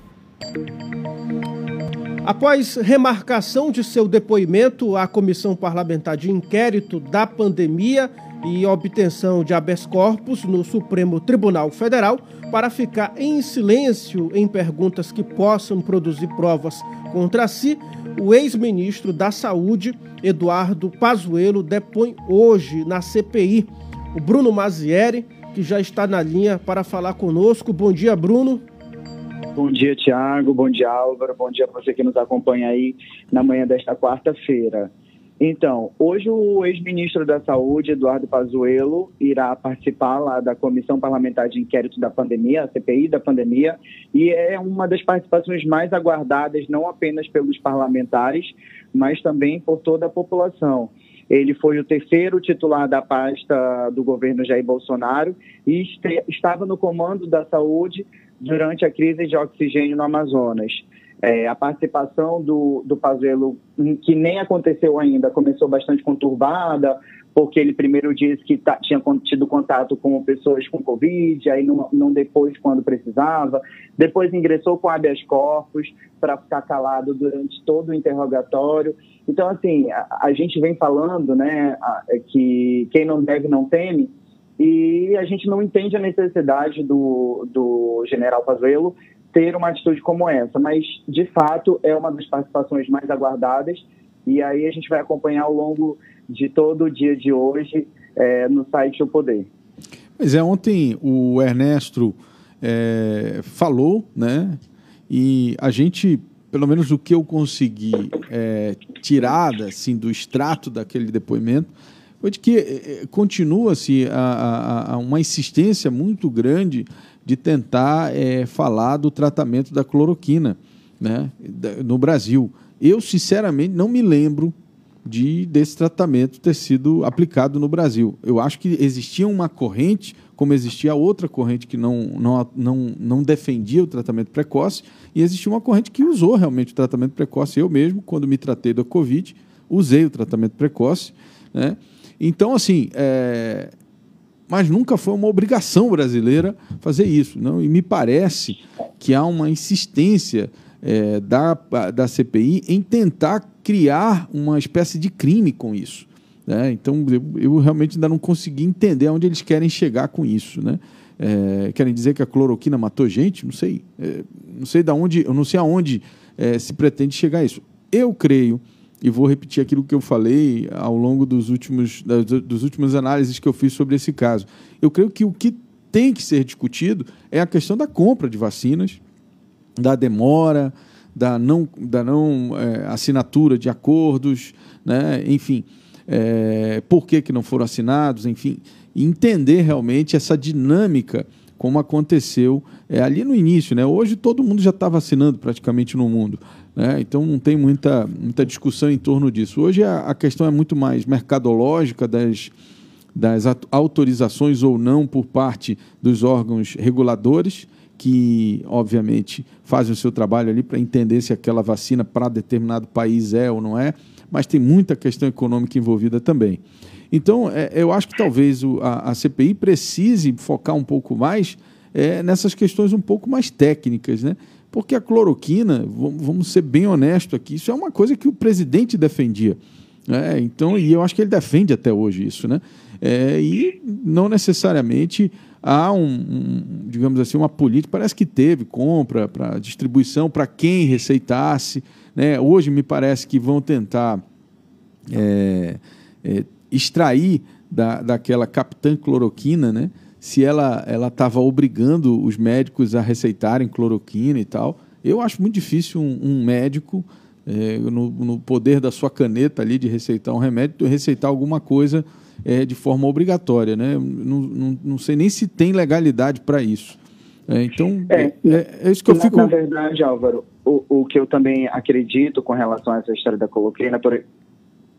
B: Após remarcação de seu depoimento à Comissão Parlamentar de Inquérito da Pandemia e obtenção de habeas corpus no Supremo Tribunal Federal para ficar em silêncio em perguntas que possam produzir provas contra si, o ex-ministro da Saúde, Eduardo Pazuello, depõe hoje na CPI. O Bruno Mazieri, que já está na linha para falar conosco. Bom dia, Bruno.
F: Bom dia, Tiago. Bom dia, Álvaro. Bom dia para você que nos acompanha aí na manhã desta quarta-feira. Então, hoje o ex-ministro da Saúde, Eduardo Pazuello, irá participar lá da Comissão Parlamentar de Inquérito da Pandemia, a CPI da pandemia, e é uma das participações mais aguardadas, não apenas pelos parlamentares, mas também por toda a população. Ele foi o terceiro titular da pasta do governo Jair Bolsonaro e estava no comando da saúde durante a crise de oxigênio no Amazonas. É, a participação do, do Pazuello, que nem aconteceu ainda, começou bastante conturbada, porque ele primeiro disse que tá, tinha tido contato com pessoas com Covid, aí não, não depois quando precisava. Depois ingressou com habeas corpus para ficar calado durante todo o interrogatório. Então, assim, a, a gente vem falando né, a, é que quem não deve não teme, e a gente não entende a necessidade do, do general Pazuello ter uma atitude como essa, mas de fato é uma das participações mais aguardadas e aí a gente vai acompanhar ao longo de todo o dia de hoje é, no site O Poder.
A: Pois é, ontem o Ernesto é, falou, né? E a gente, pelo menos o que eu consegui é, tirar assim, do extrato daquele depoimento, foi de que é, é, continua-se a, a, a uma insistência muito grande de tentar é, falar do tratamento da cloroquina né, no Brasil. Eu, sinceramente, não me lembro de desse tratamento ter sido aplicado no Brasil. Eu acho que existia uma corrente, como existia outra corrente que não, não, não, não defendia o tratamento precoce, e existia uma corrente que usou realmente o tratamento precoce. Eu mesmo, quando me tratei da Covid, usei o tratamento precoce. Né? Então, assim, é, mas nunca foi uma obrigação brasileira fazer isso. Não? E me parece que há uma insistência é, da, da CPI em tentar criar uma espécie de crime com isso. Né? Então, eu, eu, realmente ainda não consegui entender onde eles querem chegar com isso. Né? É, querem dizer que a cloroquina matou gente? Não sei. É, não sei de onde, eu não sei aonde é, se pretende chegar a isso. Eu creio e vou repetir aquilo que eu falei ao longo dos últimos, das, dos últimos análises que eu fiz sobre esse caso. Eu creio que o que tem que ser discutido é a questão da compra de vacinas, da demora, da não, da não é, assinatura de acordos, né? enfim, é, por que, que não foram assinados, enfim, entender realmente essa dinâmica como aconteceu é, ali no início. Né? Hoje todo mundo já está vacinando praticamente no mundo. Né? Então não tem muita, muita discussão em torno disso. Hoje a, a questão é muito mais mercadológica das, das autorizações ou não por parte dos órgãos reguladores, que obviamente fazem o seu trabalho ali para entender se aquela vacina para determinado país é ou não é, mas tem muita questão econômica envolvida também. Então, é, eu acho que talvez o, a, a, CPI precise focar um pouco mais é, nessas questões um pouco mais técnicas, né? Porque a cloroquina, vamos ser bem honestos aqui, isso é uma coisa que o presidente defendia. Né? Então, e eu acho que ele defende até hoje isso, né? É, e não necessariamente há um, um, digamos assim, uma política, parece que teve compra para distribuição para quem receitasse. Né? Hoje me parece que vão tentar é, é, extrair da, daquela capitã cloroquina, né? Se ela ela estava obrigando os médicos a receitarem cloroquina e tal. Eu acho muito difícil um, um médico, é, no, no, poder da sua caneta ali de receitar um remédio, receitar alguma coisa é, de forma obrigatória. Né? Não, não, não sei nem se tem legalidade para isso. É, então, é, é, é, isso que eu
F: na,
A: fico...
F: Na verdade, Álvaro, o, o que eu também acredito com relação a essa história da cloroquina, por...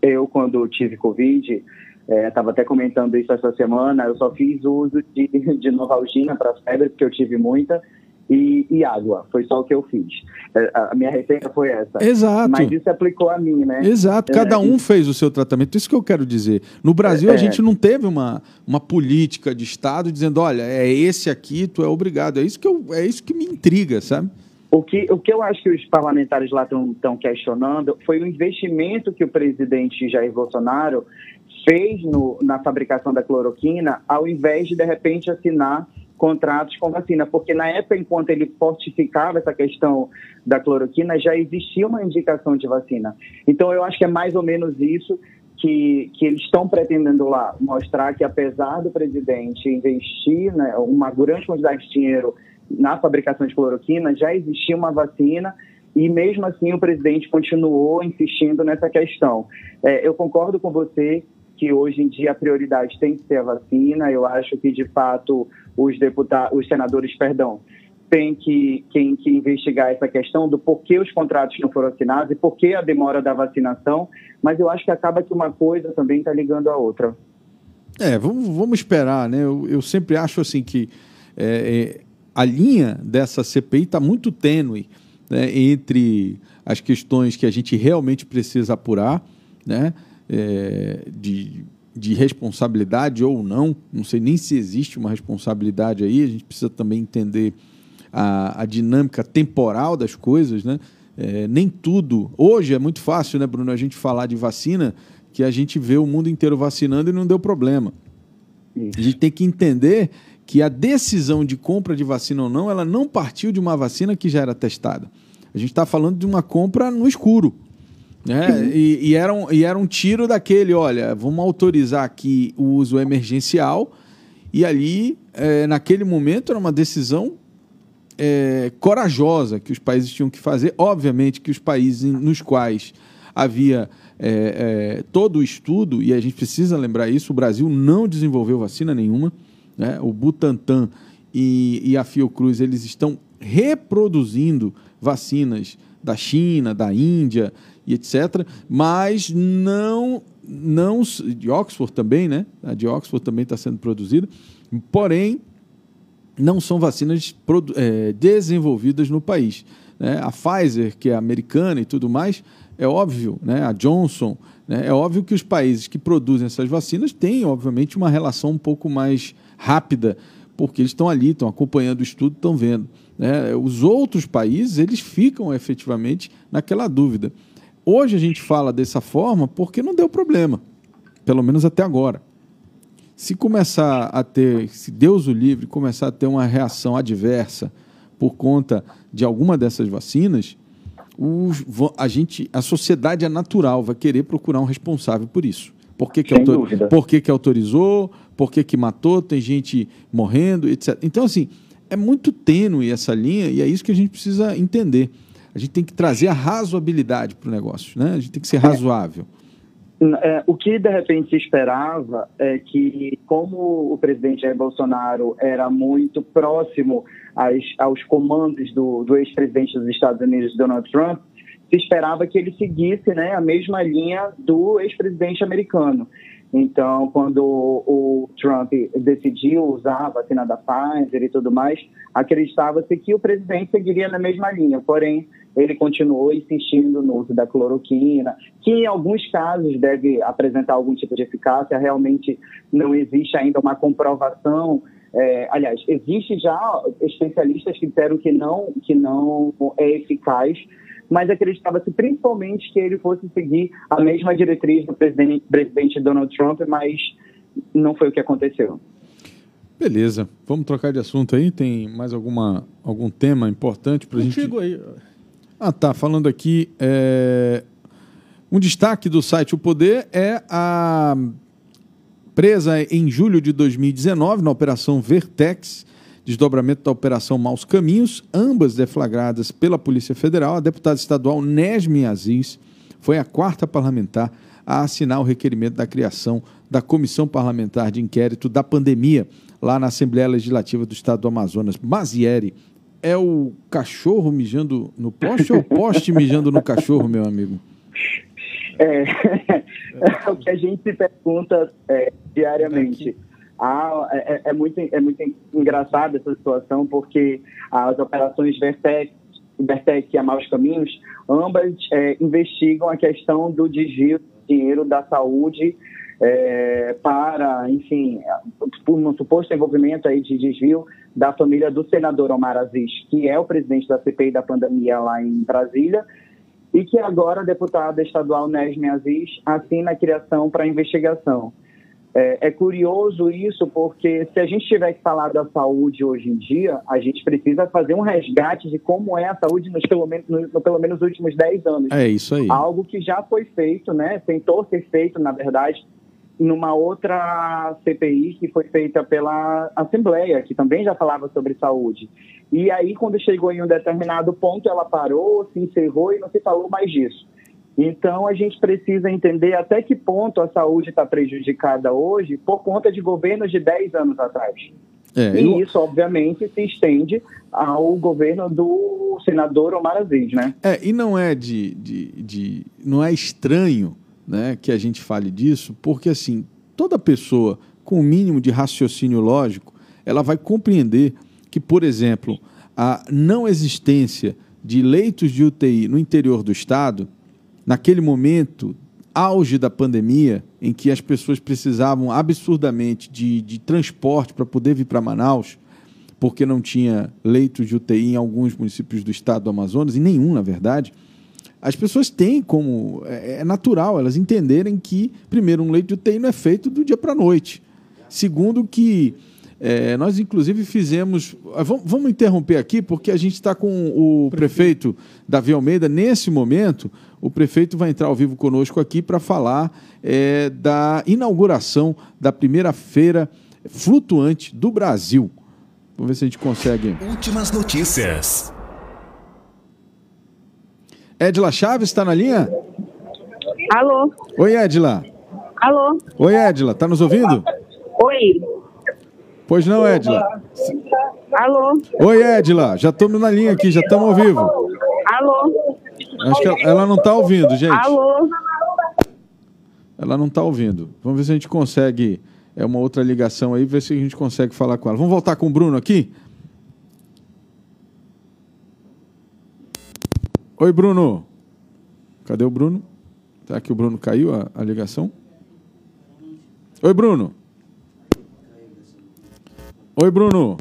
F: eu, quando tive Covid, Estava é, até comentando isso essa semana. Eu só fiz uso de, de Novalgina para febre, porque eu tive muita, e, e, água. Foi só o que eu fiz. É, a minha receita foi essa.
A: Exato.
F: Mas isso aplicou a mim, né?
A: Exato. Cada é, um fez o seu tratamento. Isso que eu quero dizer. No Brasil, é, a gente não teve uma, uma política de Estado dizendo: olha, é esse aqui, tu é obrigado. É isso que, eu, é isso que me intriga, sabe?
F: O que, o que eu acho que os parlamentares lá estão questionando foi o investimento que o presidente Jair Bolsonaro fez no, na fabricação da cloroquina, ao invés de, de repente, assinar contratos com vacina, porque na época, enquanto ele fortificava essa questão da cloroquina, já existia uma indicação de vacina. Então, eu acho que é mais ou menos isso que, que eles estão pretendendo lá, mostrar que apesar do presidente investir né, uma grande quantidade de dinheiro na fabricação de cloroquina, já existia uma vacina e mesmo assim o presidente continuou insistindo nessa questão. É, eu concordo com você que hoje em dia a prioridade tem que ser a vacina. Eu acho que de fato os deputados, os senadores, perdão, têm que, que, que investigar essa questão do porquê os contratos não foram assinados e por que a demora da vacinação. Mas eu acho que acaba que uma coisa também está ligando à outra.
A: É, vamos, vamos esperar, né? Eu, eu sempre acho assim que é, é a linha dessa CPI está muito tênue né, entre as questões que a gente realmente precisa apurar, né, é, de, de responsabilidade ou não, não sei nem se existe uma responsabilidade aí, a gente precisa também entender a, a dinâmica temporal das coisas, né? É, nem tudo. Hoje é muito fácil, né, Bruno, a gente falar de vacina, que a gente vê o mundo inteiro vacinando e não deu problema. Isso. A gente tem que entender que a decisão de compra de vacina ou não, ela não partiu de uma vacina que já era testada. A gente está falando de uma compra no escuro. Né? E, e, era um, e era um tiro daquele, olha, vamos autorizar aqui o uso emergencial, e ali, é, naquele momento, era uma decisão é, corajosa que os países tinham que fazer. Obviamente que os países nos quais havia é, é todo o estudo, e a gente precisa lembrar isso, o Brasil não desenvolveu vacina nenhuma. Né? O Butantan e, e a Fiocruz eles estão reproduzindo vacinas da China, da Índia e etc. Mas não, não de Oxford também, né? A de Oxford também está sendo produzida. Porém, não são vacinas é, desenvolvidas no país. Né? A Pfizer, que é americana e tudo mais, é óbvio, né? a Johnson, né? é óbvio que os países que produzem essas vacinas têm, obviamente, uma relação um pouco mais rápida, porque eles estão ali, estão acompanhando o estudo, estão vendo. Né? Os outros países, eles ficam efetivamente naquela dúvida. Hoje a gente fala dessa forma porque não deu problema, pelo menos até agora. Se começar a ter, se Deus o livre, começar a ter uma reação adversa por conta de alguma dessas vacinas, os, a gente, a sociedade é natural, vai querer procurar um responsável por isso. Por que, que, autor... por que, que autorizou? Por que, que matou? Tem gente morrendo, etc. Então, assim, é muito tênue essa linha e é isso que a gente precisa entender. A gente tem que trazer a razoabilidade para o negócio, né? A gente tem que ser razoável.
F: É, o que de repente se esperava é que, como o presidente Jair Bolsonaro era muito próximo às, aos comandos do, do ex-presidente dos Estados Unidos, Donald Trump, se esperava que ele seguisse né, a mesma linha do ex-presidente americano. Então, quando o Trump decidiu usar a vacina da Pfizer e tudo mais, acreditava-se que o presidente seguiria na mesma linha. Porém, ele continuou insistindo no uso da cloroquina, que em alguns casos deve apresentar algum tipo de eficácia. Realmente não existe ainda uma comprovação. É, aliás, existe já especialistas que disseram que não, que não é eficaz, mas acreditava-se principalmente que ele fosse seguir a mesma diretriz do presidente, presidente Donald Trump, mas não foi o que aconteceu.
A: Beleza, vamos trocar de assunto aí. Tem mais alguma, algum tema importante para a gente?
B: Contigo aí.
A: Ah, tá. Falando aqui, é... um destaque do site O Poder é a presa em julho de 2019 na Operação Vertex desdobramento da Operação Maus Caminhos, ambas deflagradas pela Polícia Federal. A deputada estadual Nesme Aziz foi a quarta parlamentar a assinar o requerimento da criação da Comissão Parlamentar de Inquérito da Pandemia, lá na Assembleia Legislativa do Estado do Amazonas. Mazieri, é o cachorro mijando no poste ou o poste mijando no cachorro, meu amigo?
F: É, é o que a gente se pergunta é, diariamente. Ah, é, é, muito, é muito engraçada essa situação, porque as operações Vertex, Vertex e a Maus Caminhos, ambas é, investigam a questão do desvio de dinheiro da saúde é, para, enfim, um suposto envolvimento aí de desvio da família do senador Omar Aziz, que é o presidente da CPI da pandemia lá em Brasília, e que agora a deputada estadual Nesme Aziz assina a criação para investigação. É, é, curioso isso porque se a gente tiver que falar da saúde hoje em dia, a gente precisa fazer um resgate de como é a saúde nos pelo menos, no, no, pelo menos últimos 10 anos.
A: É isso aí.
F: Algo que já foi feito, né? Tentou ser feito, na verdade, numa outra CPI que foi feita pela Assembleia, que também já falava sobre saúde. E aí, quando chegou em um determinado ponto, ela parou, se encerrou e não se falou mais disso. Então, a gente precisa entender até que ponto a saúde está prejudicada hoje por conta de governos de 10 anos atrás. É, e eu... isso, obviamente, se estende ao governo do senador Omar Aziz, né?
A: É, e não é de, de, de, não é estranho né, que a gente fale disso, porque assim, toda pessoa com o mínimo de raciocínio lógico, ela vai compreender que, por exemplo, a não existência de leitos de UTI no interior do estado naquele momento, auge da pandemia, em que as pessoas precisavam absurdamente de, de transporte para poder vir para Manaus, porque não tinha leitos de UTI em alguns municípios do estado do Amazonas, e nenhum, na verdade, as pessoas têm como. É, é natural elas entenderem que, primeiro, um leito de UTI não é feito do dia para a noite. Segundo, que é, nós, inclusive, fizemos. Ah, vamos, vamos, interromper aqui, porque a gente está com o prefeito Davi Almeida nesse momento o prefeito vai entrar ao vivo conosco aqui para falar é, da inauguração da primeira feira flutuante do Brasil. Vamos ver se a gente consegue.
C: Últimas notícias.
A: Edila Chaves está na linha?
G: Alô?
A: Oi, Edila.
G: Alô?
A: Oi, Edila, está nos ouvindo?
G: Oi.
A: Pois não, Edila.
G: Alô?
A: Oi, Edila, já estamos na linha aqui, já estamos ao vivo.
G: Alô?
A: Acho que ela, ela não está ouvindo, gente.
G: Alô?
A: Ela não está ouvindo. Vamos ver se a gente consegue. É uma outra ligação aí, ver se a gente consegue falar com ela. Vamos voltar com o Bruno aqui? Oi, Bruno. Cadê o Bruno? Será que o Bruno caiu a, a ligação? Oi, Bruno. Oi, Bruno.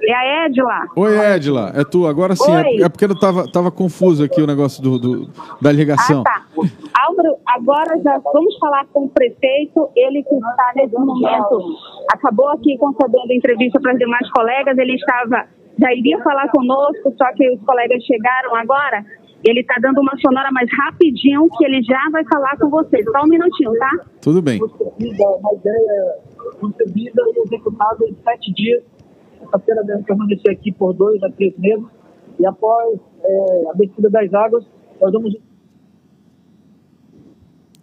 G: É a Edila.
A: Oi, Edila. É tu. Agora sim. É, é, porque eu tava, tava confuso aqui o negócio do, do da ligação.
G: Ah, tá. Álvaro, agora já vamos falar com o prefeito. Ele que está nesse momento, acabou aqui concedendo entrevista para os demais colegas. Ele estava, já iria falar conosco, só que os colegas chegaram agora. Ele está dando uma sonora mais rapidinho que ele já vai falar com vocês. Só um minutinho, tá?
A: Tudo bem.
H: Uma ideia concebida e executada em sete dias sexta-feira devemos permanecer aqui por dois a três meses e após é, a descida das águas, nós vamos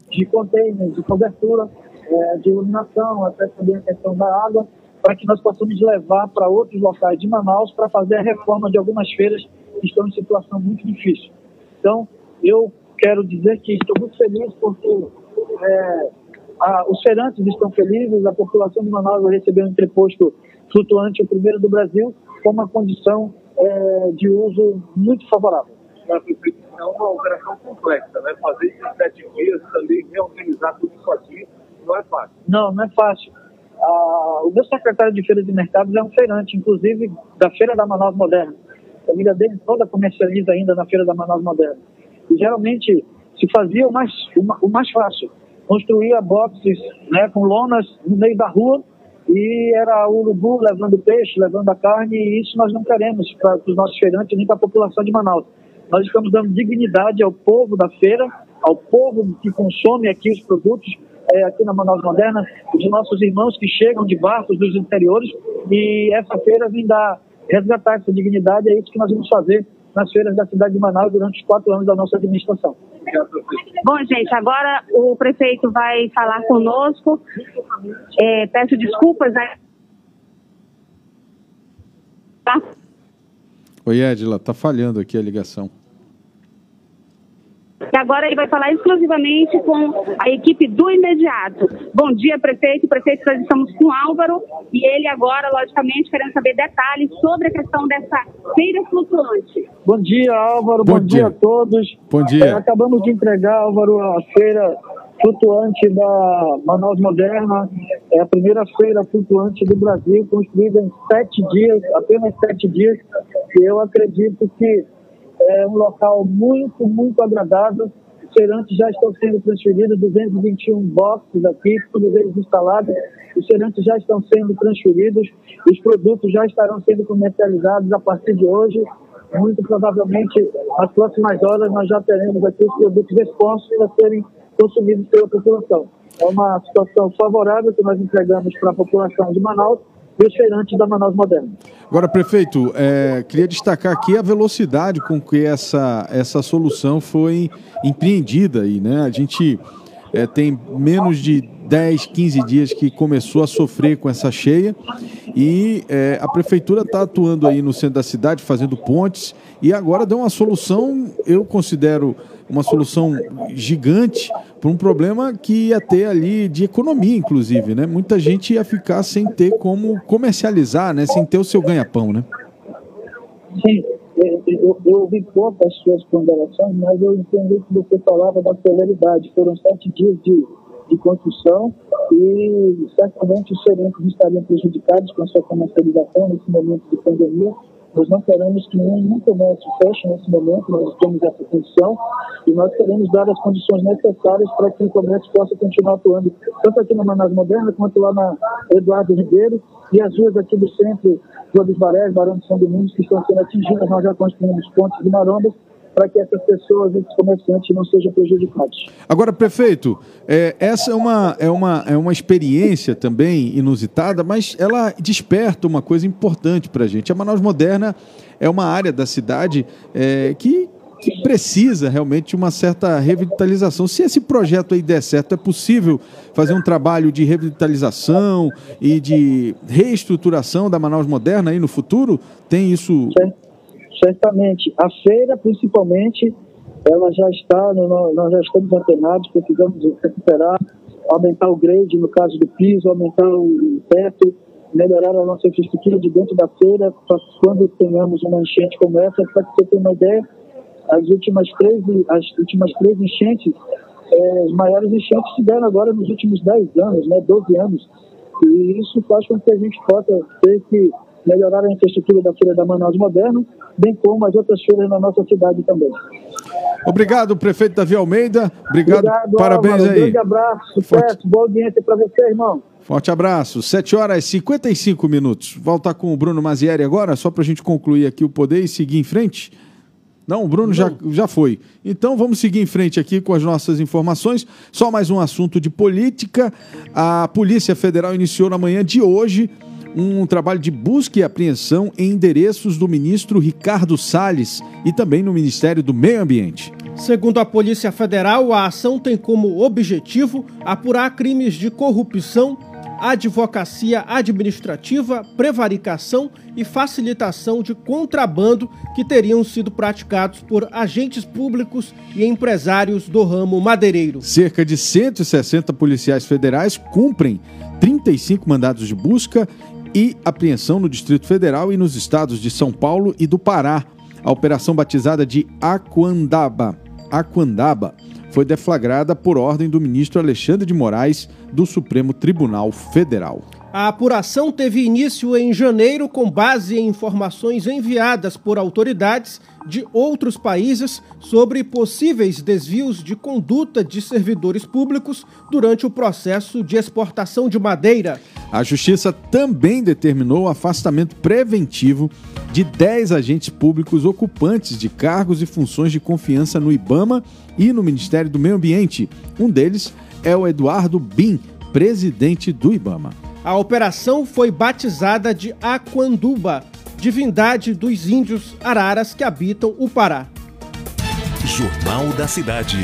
H: de containers, de cobertura, é, de iluminação, até também a questão da água, para que nós possamos levar para outros locais de Manaus para fazer a reforma de algumas feiras que estão em situação muito difícil. Então, eu quero dizer que estou muito feliz porque é, a, os feirantes estão felizes, a população de Manaus vai receber um entreposto flutuante, o primeiro do Brasil, com uma condição é, de uso muito favorável.
I: É uma operação complexa, né? Fazer isso em sete dias, também reorganizar tudo isso aqui, não é fácil.
H: Não, não é fácil. Ah, o meu secretário de Feiras e Mercados é um feirante, inclusive da Feira da Manaus Moderna. A família dele toda comercializa ainda na Feira da Manaus Moderna. E geralmente se fazia o mais, o mais fácil, construía boxes né, com lonas no meio da rua e era o urubu levando peixe, levando a carne, e isso nós não queremos para os nossos feirantes nem para a população de Manaus. Nós estamos dando dignidade ao povo da feira, ao povo que consome aqui os produtos, é, aqui na Manaus Moderna, os nossos irmãos que chegam de barcos dos interiores, e essa feira vem dar, resgatar essa dignidade, é isso que nós vamos fazer nas feiras da cidade de Manaus durante os quatro anos da nossa administração.
G: Bom, gente, agora o prefeito vai falar conosco. É, peço desculpas. Né?
A: Tá? Oi, Edila, tá falhando aqui a ligação.
G: Agora ele vai falar exclusivamente com a equipe do imediato. Bom dia, prefeito. Prefeito, nós estamos com o Álvaro e ele agora, logicamente, querendo saber detalhes sobre a questão dessa feira flutuante.
H: Bom dia, Álvaro.
A: Bom,
H: Bom dia. dia. a todos.
A: Bom dia. É,
H: acabamos de entregar, Álvaro, a feira flutuante da Manaus Moderna. É a primeira feira flutuante do Brasil, construída em sete dias, apenas sete dias. E eu acredito que é um local muito, muito agradável. Os feirantes já estão sendo transferidos, 221 boxes aqui, todos eles instalados. Os feirantes já estão sendo transferidos, os produtos já estarão sendo comercializados a partir de hoje. Muito provavelmente, nas próximas horas, nós já teremos aqui os produtos expostos para serem consumidos pela população. É uma situação favorável que nós entregamos para a população de Manaus e os feirantes da Manaus Moderna.
A: Agora, prefeito, é, queria destacar aqui a velocidade com que essa, essa solução foi empreendida. Aí, né? A gente é, tem menos de 10, 15 dias que começou a sofrer com essa cheia e é, a prefeitura está atuando aí no centro da cidade, fazendo pontes e agora deu uma solução, eu considero uma solução gigante para um problema que ia ter ali de economia, inclusive, né? Muita gente ia ficar sem ter como comercializar, né? Sem ter o seu ganha-pão, né?
H: Sim, eu, eu, ouvi pouco as suas ponderações, mas eu entendi que você falava da celeridade. Foram sete dias de, de construção e certamente os gerentes estariam prejudicados com a sua comercialização nesse momento de pandemia nós não queremos que nenhum comércio feche nesse momento, nós temos essa condição e nós queremos dar as condições necessárias para que o comércio possa continuar atuando, tanto aqui na Manaus Moderna quanto lá na Eduardo Ribeiro e as ruas aqui do centro, Rua dos Barés, Barão de São Domingos, que estão sendo atingidas. Nós já construímos pontos de marombas para que essas pessoas, esses comerciantes, não sejam prejudicados.
A: Agora, prefeito, é, essa é uma, é, uma, é uma experiência também inusitada, mas ela desperta uma coisa importante para a gente. A Manaus Moderna é uma área da cidade é, que, que precisa realmente de uma certa revitalização. Se esse projeto aí der certo, é possível fazer um trabalho de revitalização e de reestruturação da Manaus Moderna aí no futuro? Tem isso...
H: Sim certamente. A feira, principalmente, ela já está, no, nós já estamos antenados, precisamos recuperar, aumentar o grade, no caso do piso, aumentar o teto, melhorar a nossa infraestrutura de dentro da feira, para quando tenhamos uma enchente como essa, para que você tenha uma ideia, as últimas três, as últimas três enchentes, é, as maiores enchentes se deram agora nos últimos 10 anos, né, 12 anos. E isso faz com que a gente possa ter que melhorar a infraestrutura da Feira da Manaus Moderno, bem como as outras feiras na nossa cidade também.
A: Obrigado, prefeito Davi Almeida. Obrigado, Obrigado parabéns Álvaro.
H: aí. Um grande abraço, sucesso, Forte... boa audiência para você, irmão.
A: Forte abraço. 7 horas e 55 minutos. Voltar com o Bruno Mazieri agora, só para a gente concluir aqui o poder e seguir em frente. Não, o Bruno já, já foi. Então vamos seguir em frente aqui com as nossas informações. Só mais um assunto de política. A Polícia Federal iniciou na manhã de hoje um trabalho de busca e apreensão em endereços do ministro Ricardo Salles e também no Ministério do Meio Ambiente.
B: Segundo a Polícia Federal, a ação tem como objetivo apurar crimes de corrupção, advocacia administrativa, prevaricação e facilitação de contrabando que teriam sido praticados por agentes públicos e empresários do ramo madeireiro.
A: Cerca de 160 policiais federais cumprem 35 mandados de busca e apreensão no Distrito Federal e nos estados de São Paulo e do Pará. A operação batizada de Aquandaba, Aquandaba foi deflagrada por ordem do ministro Alexandre de Moraes do Supremo Tribunal Federal.
B: A apuração teve início em janeiro com base em informações enviadas por autoridades de outros países sobre possíveis desvios de conduta de servidores públicos durante o processo de exportação de madeira.
A: A Justiça também determinou o afastamento preventivo de 10 agentes públicos ocupantes de cargos e funções de confiança no IBAMA e no Ministério do Meio Ambiente. Um deles é o Eduardo Bin, presidente do IBAMA.
B: A operação foi batizada de Aquanduba, divindade dos índios araras que habitam o Pará.
C: Jornal da Cidade.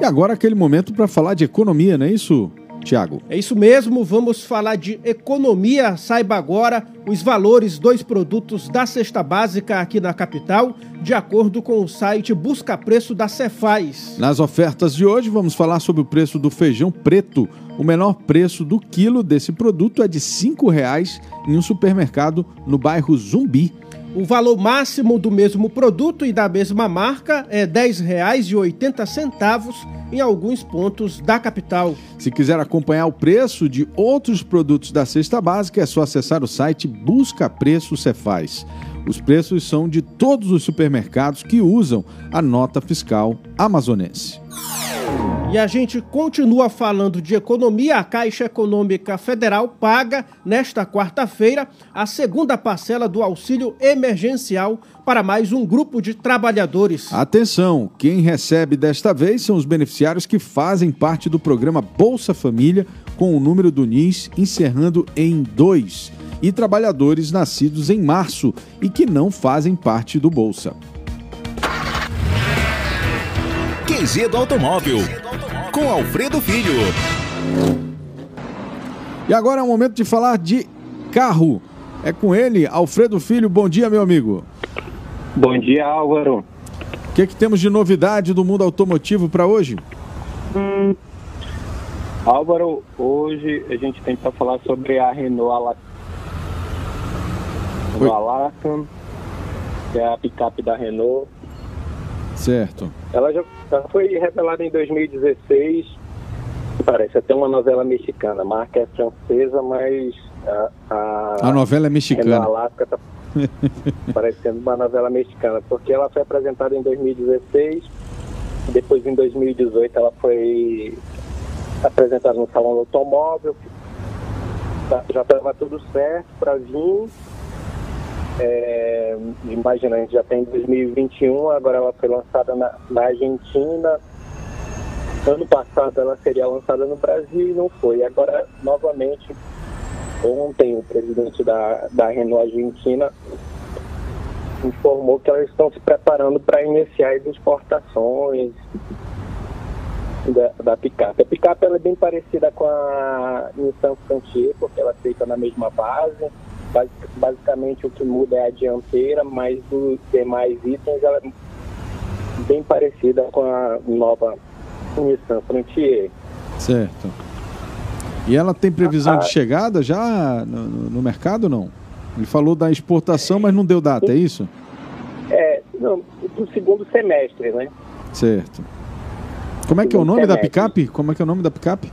A: E agora aquele momento para falar de economia, não é isso? Tiago.
B: É isso mesmo, vamos falar de economia. Saiba agora os valores dos produtos da cesta básica aqui na capital, de acordo com o site Busca Preço da Cefaz.
A: Nas ofertas de hoje, vamos falar sobre o preço do feijão preto. O menor preço do quilo desse produto é de R$ 5,00 em um supermercado no bairro Zumbi.
B: O valor máximo do mesmo produto e da mesma marca é R$ 10,80 em alguns pontos da capital.
A: Se quiser acompanhar o preço de outros produtos da cesta básica, é só acessar o site Busca Preço Cefaz. Os preços são de todos os supermercados que usam a nota fiscal amazonense.
B: E a gente continua falando de economia. A Caixa Econômica Federal paga, nesta quarta-feira, a segunda parcela do auxílio emergencial para mais um grupo de trabalhadores.
A: Atenção! Quem recebe desta vez são os beneficiários que fazem parte do programa Bolsa Família, com o número do NIS encerrando em 2, e trabalhadores nascidos em março e que não fazem parte do Bolsa.
C: QG do Automóvel, com Alfredo Filho.
A: E agora é o momento de falar de carro. É com ele, Alfredo Filho. Bom dia, meu amigo.
E: Bom dia, Álvaro.
A: O que, que temos de novidade do mundo automotivo para hoje?
E: Hum. Álvaro, hoje a gente tem para falar sobre a Renault Renault Alacan, que é a picape da Renault.
A: Certo.
E: Ela já ela foi revelada em 2016. Parece até uma novela mexicana. A marca é francesa, mas a, a,
A: a novela é mexicana.
E: Renault Alaska tá parecendo uma novela mexicana, porque ela foi apresentada em 2016. Depois, em 2018, ela foi apresentada no Salão do Automóvel. Tá, já estava tudo certo para vir. É, imagina, a gente já tem 2021, agora ela foi lançada na, na, Argentina. Ano passado ela seria lançada no Brasil e não foi. Agora, novamente, ontem o presidente da, da Renault Argentina informou que elas estão se preparando para iniciar as exportações da, da picape. A picape ela é bem parecida com a Nissan Frontier, porque ela é feita na mesma base basicamente o que muda é a dianteira, mas os demais itens ela é bem parecida com a nova Nissan Frontier.
A: Certo. E ela tem previsão ah, de chegada já no, no, mercado não? Ele falou da exportação, mas não deu data, é isso?
E: É, não, do segundo semestre, né?
A: Certo. Como é que é o nome semestre. da picape? Como é que é o nome da picape?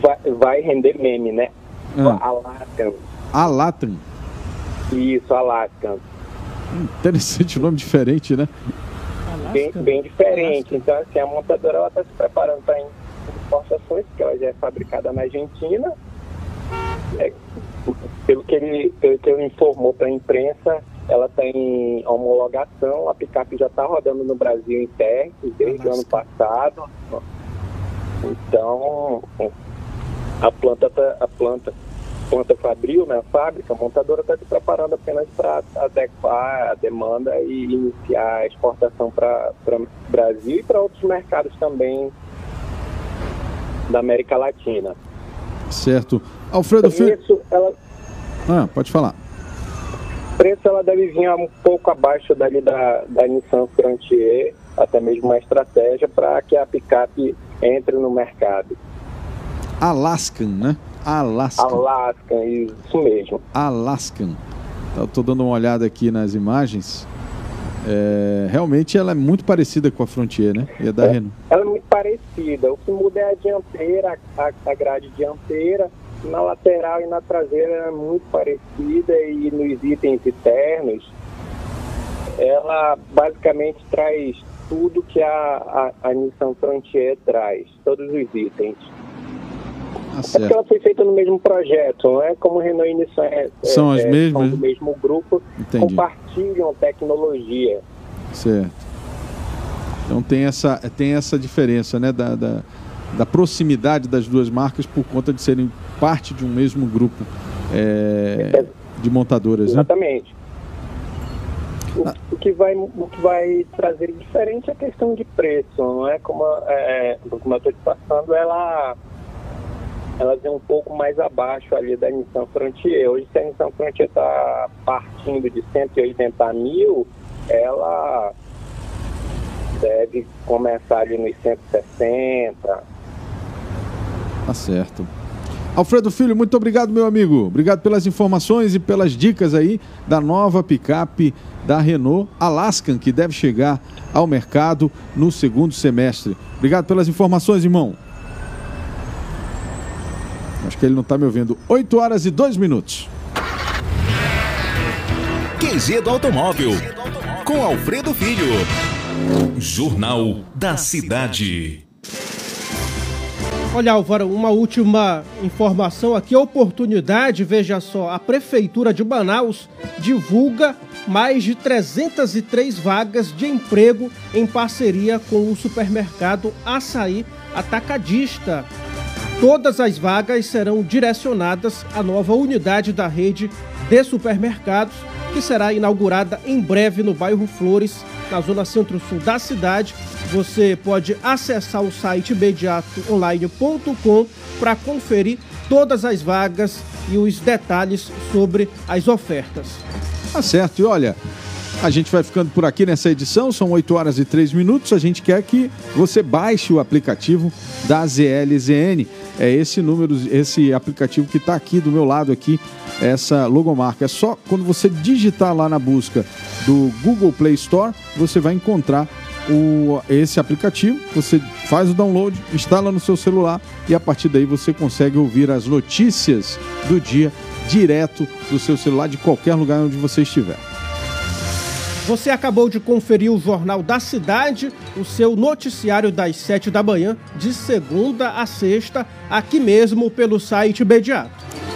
E: Vai, vai render meme, né? Ah. Alatran.
A: Alatran.
E: Isso, Alaskan.
A: Interessante o nome diferente, né?
E: Bem, bem diferente. Então, assim, a montadora está se preparando para exportações, porque ela já é fabricada na Argentina. É, pelo, que ele, pelo que ele informou para a imprensa, ela tem homologação, a picape já está rodando no Brasil em testes desde o ano passado. Então, a planta, tá, a planta planta Fabril, né, a fábrica, a montadora está se preparando apenas para adequar a demanda e iniciar a exportação para o Brasil e para outros mercados também da América Latina.
A: Certo. Alfredo
E: Filho. Ela...
A: Ah, pode falar.
E: Preço ela deve vir um pouco abaixo dali da, da Nissan Frontier, até mesmo uma estratégia para que a picape entre no mercado.
A: Alaskan, né? Alaskan.
E: Alaskan, isso mesmo.
A: Alaskan. Estou dando uma olhada aqui nas imagens. É, realmente ela é muito parecida com a Frontier, né? E a da
E: é,
A: Renault.
E: Ela é muito parecida. O que muda é a dianteira, a, a grade dianteira. Na lateral e na traseira é muito parecida e nos itens internos ela basicamente traz tudo que a, a, a Nissan Frontier traz, todos os itens.
A: Ah, é
E: porque ela foi feita no mesmo projeto, não é? Como Renault e Nissan é,
A: são
E: é,
A: as mesmas,
E: são do mesmo grupo,
A: Entendi.
E: compartilham tecnologia.
A: Certo. Então tem essa, tem essa diferença, né, da, da, da proximidade das duas marcas por conta de serem parte de um mesmo grupo é, de montadoras,
E: né? Exatamente. O, ah. o, que vai, o que vai trazer diferente é a questão de preço, não é? Como, é, como eu estou te passando, ela ela vem um pouco mais abaixo ali da Nissan Frontier. Hoje, se a Nissan Frontier está partindo de 180 mil, ela deve começar ali nos 160.
A: Tá certo. Alfredo Filho, muito obrigado, meu amigo. Obrigado pelas informações e pelas dicas aí da nova picape da Renault Alaskan, que deve chegar ao mercado no segundo semestre. Obrigado pelas informações, irmão. Acho que ele não está me ouvindo. 8 horas e 2 minutos.
C: QG do Automóvel. Com Alfredo Filho. Jornal da Cidade.
B: Olha, Álvaro, uma última informação aqui, oportunidade, veja só, a Prefeitura de Manaus divulga mais de 303 vagas de emprego em parceria com o supermercado Açaí Atacadista. Todas as vagas serão direcionadas à nova unidade da rede de supermercados, que será inaugurada em breve no bairro Flores, na zona centro-sul da cidade. Você pode acessar o site imediatoonline.com para conferir todas as vagas e os detalhes sobre as ofertas.
A: Tá certo, e olha, a gente vai ficando por aqui nessa edição, são 8 horas e 3 minutos. A gente quer que você baixe o aplicativo da ZLZN. É esse número, esse aplicativo que está aqui do meu lado aqui, essa logomarca. É só quando você digitar lá na busca do Google Play Store, você vai encontrar o, esse aplicativo, você faz o download, instala no seu celular e a partir daí você consegue ouvir as notícias do dia direto do seu celular de qualquer lugar onde você estiver.
B: Você acabou de conferir o Jornal da Cidade, o seu noticiário das 7 da manhã, de segunda a sexta, aqui mesmo pelo site Imediato.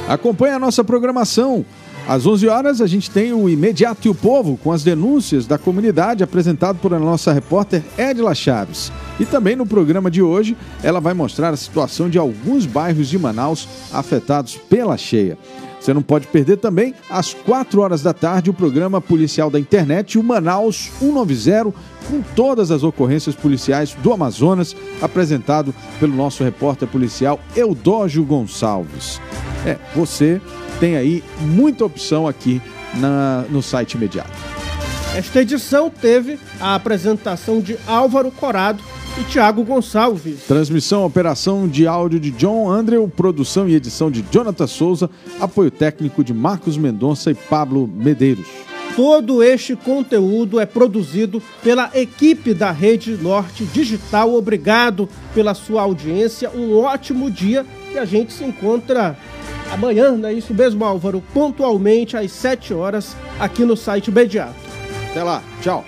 A: Acompanhe a nossa programação. Às 11 horas, a gente tem o Imediato e o Povo, com as denúncias da comunidade, apresentado por a nossa repórter Edila Chaves. E também no programa de hoje, ela vai mostrar a situação de alguns bairros de Manaus afetados pela cheia. Você não pode perder também, às 4 horas da tarde, o programa policial da internet, o Manaus 190, com todas as ocorrências policiais do Amazonas, apresentado pelo nosso repórter policial Eudógio Gonçalves. É, você tem aí muita opção aqui na, no site imediato.
B: Esta edição teve a apresentação de Álvaro Corado e Tiago Gonçalves.
A: Transmissão, operação de áudio de John Andrew, produção e edição de Jonathan Souza, apoio técnico de Marcos Mendonça e Pablo Medeiros.
B: Todo este conteúdo é produzido pela equipe da Rede Norte Digital. Obrigado pela sua audiência. Um ótimo dia e a gente se encontra amanhã, não é isso mesmo, Álvaro? Pontualmente às 7 horas aqui no site Bediato.
A: Até lá, tchau.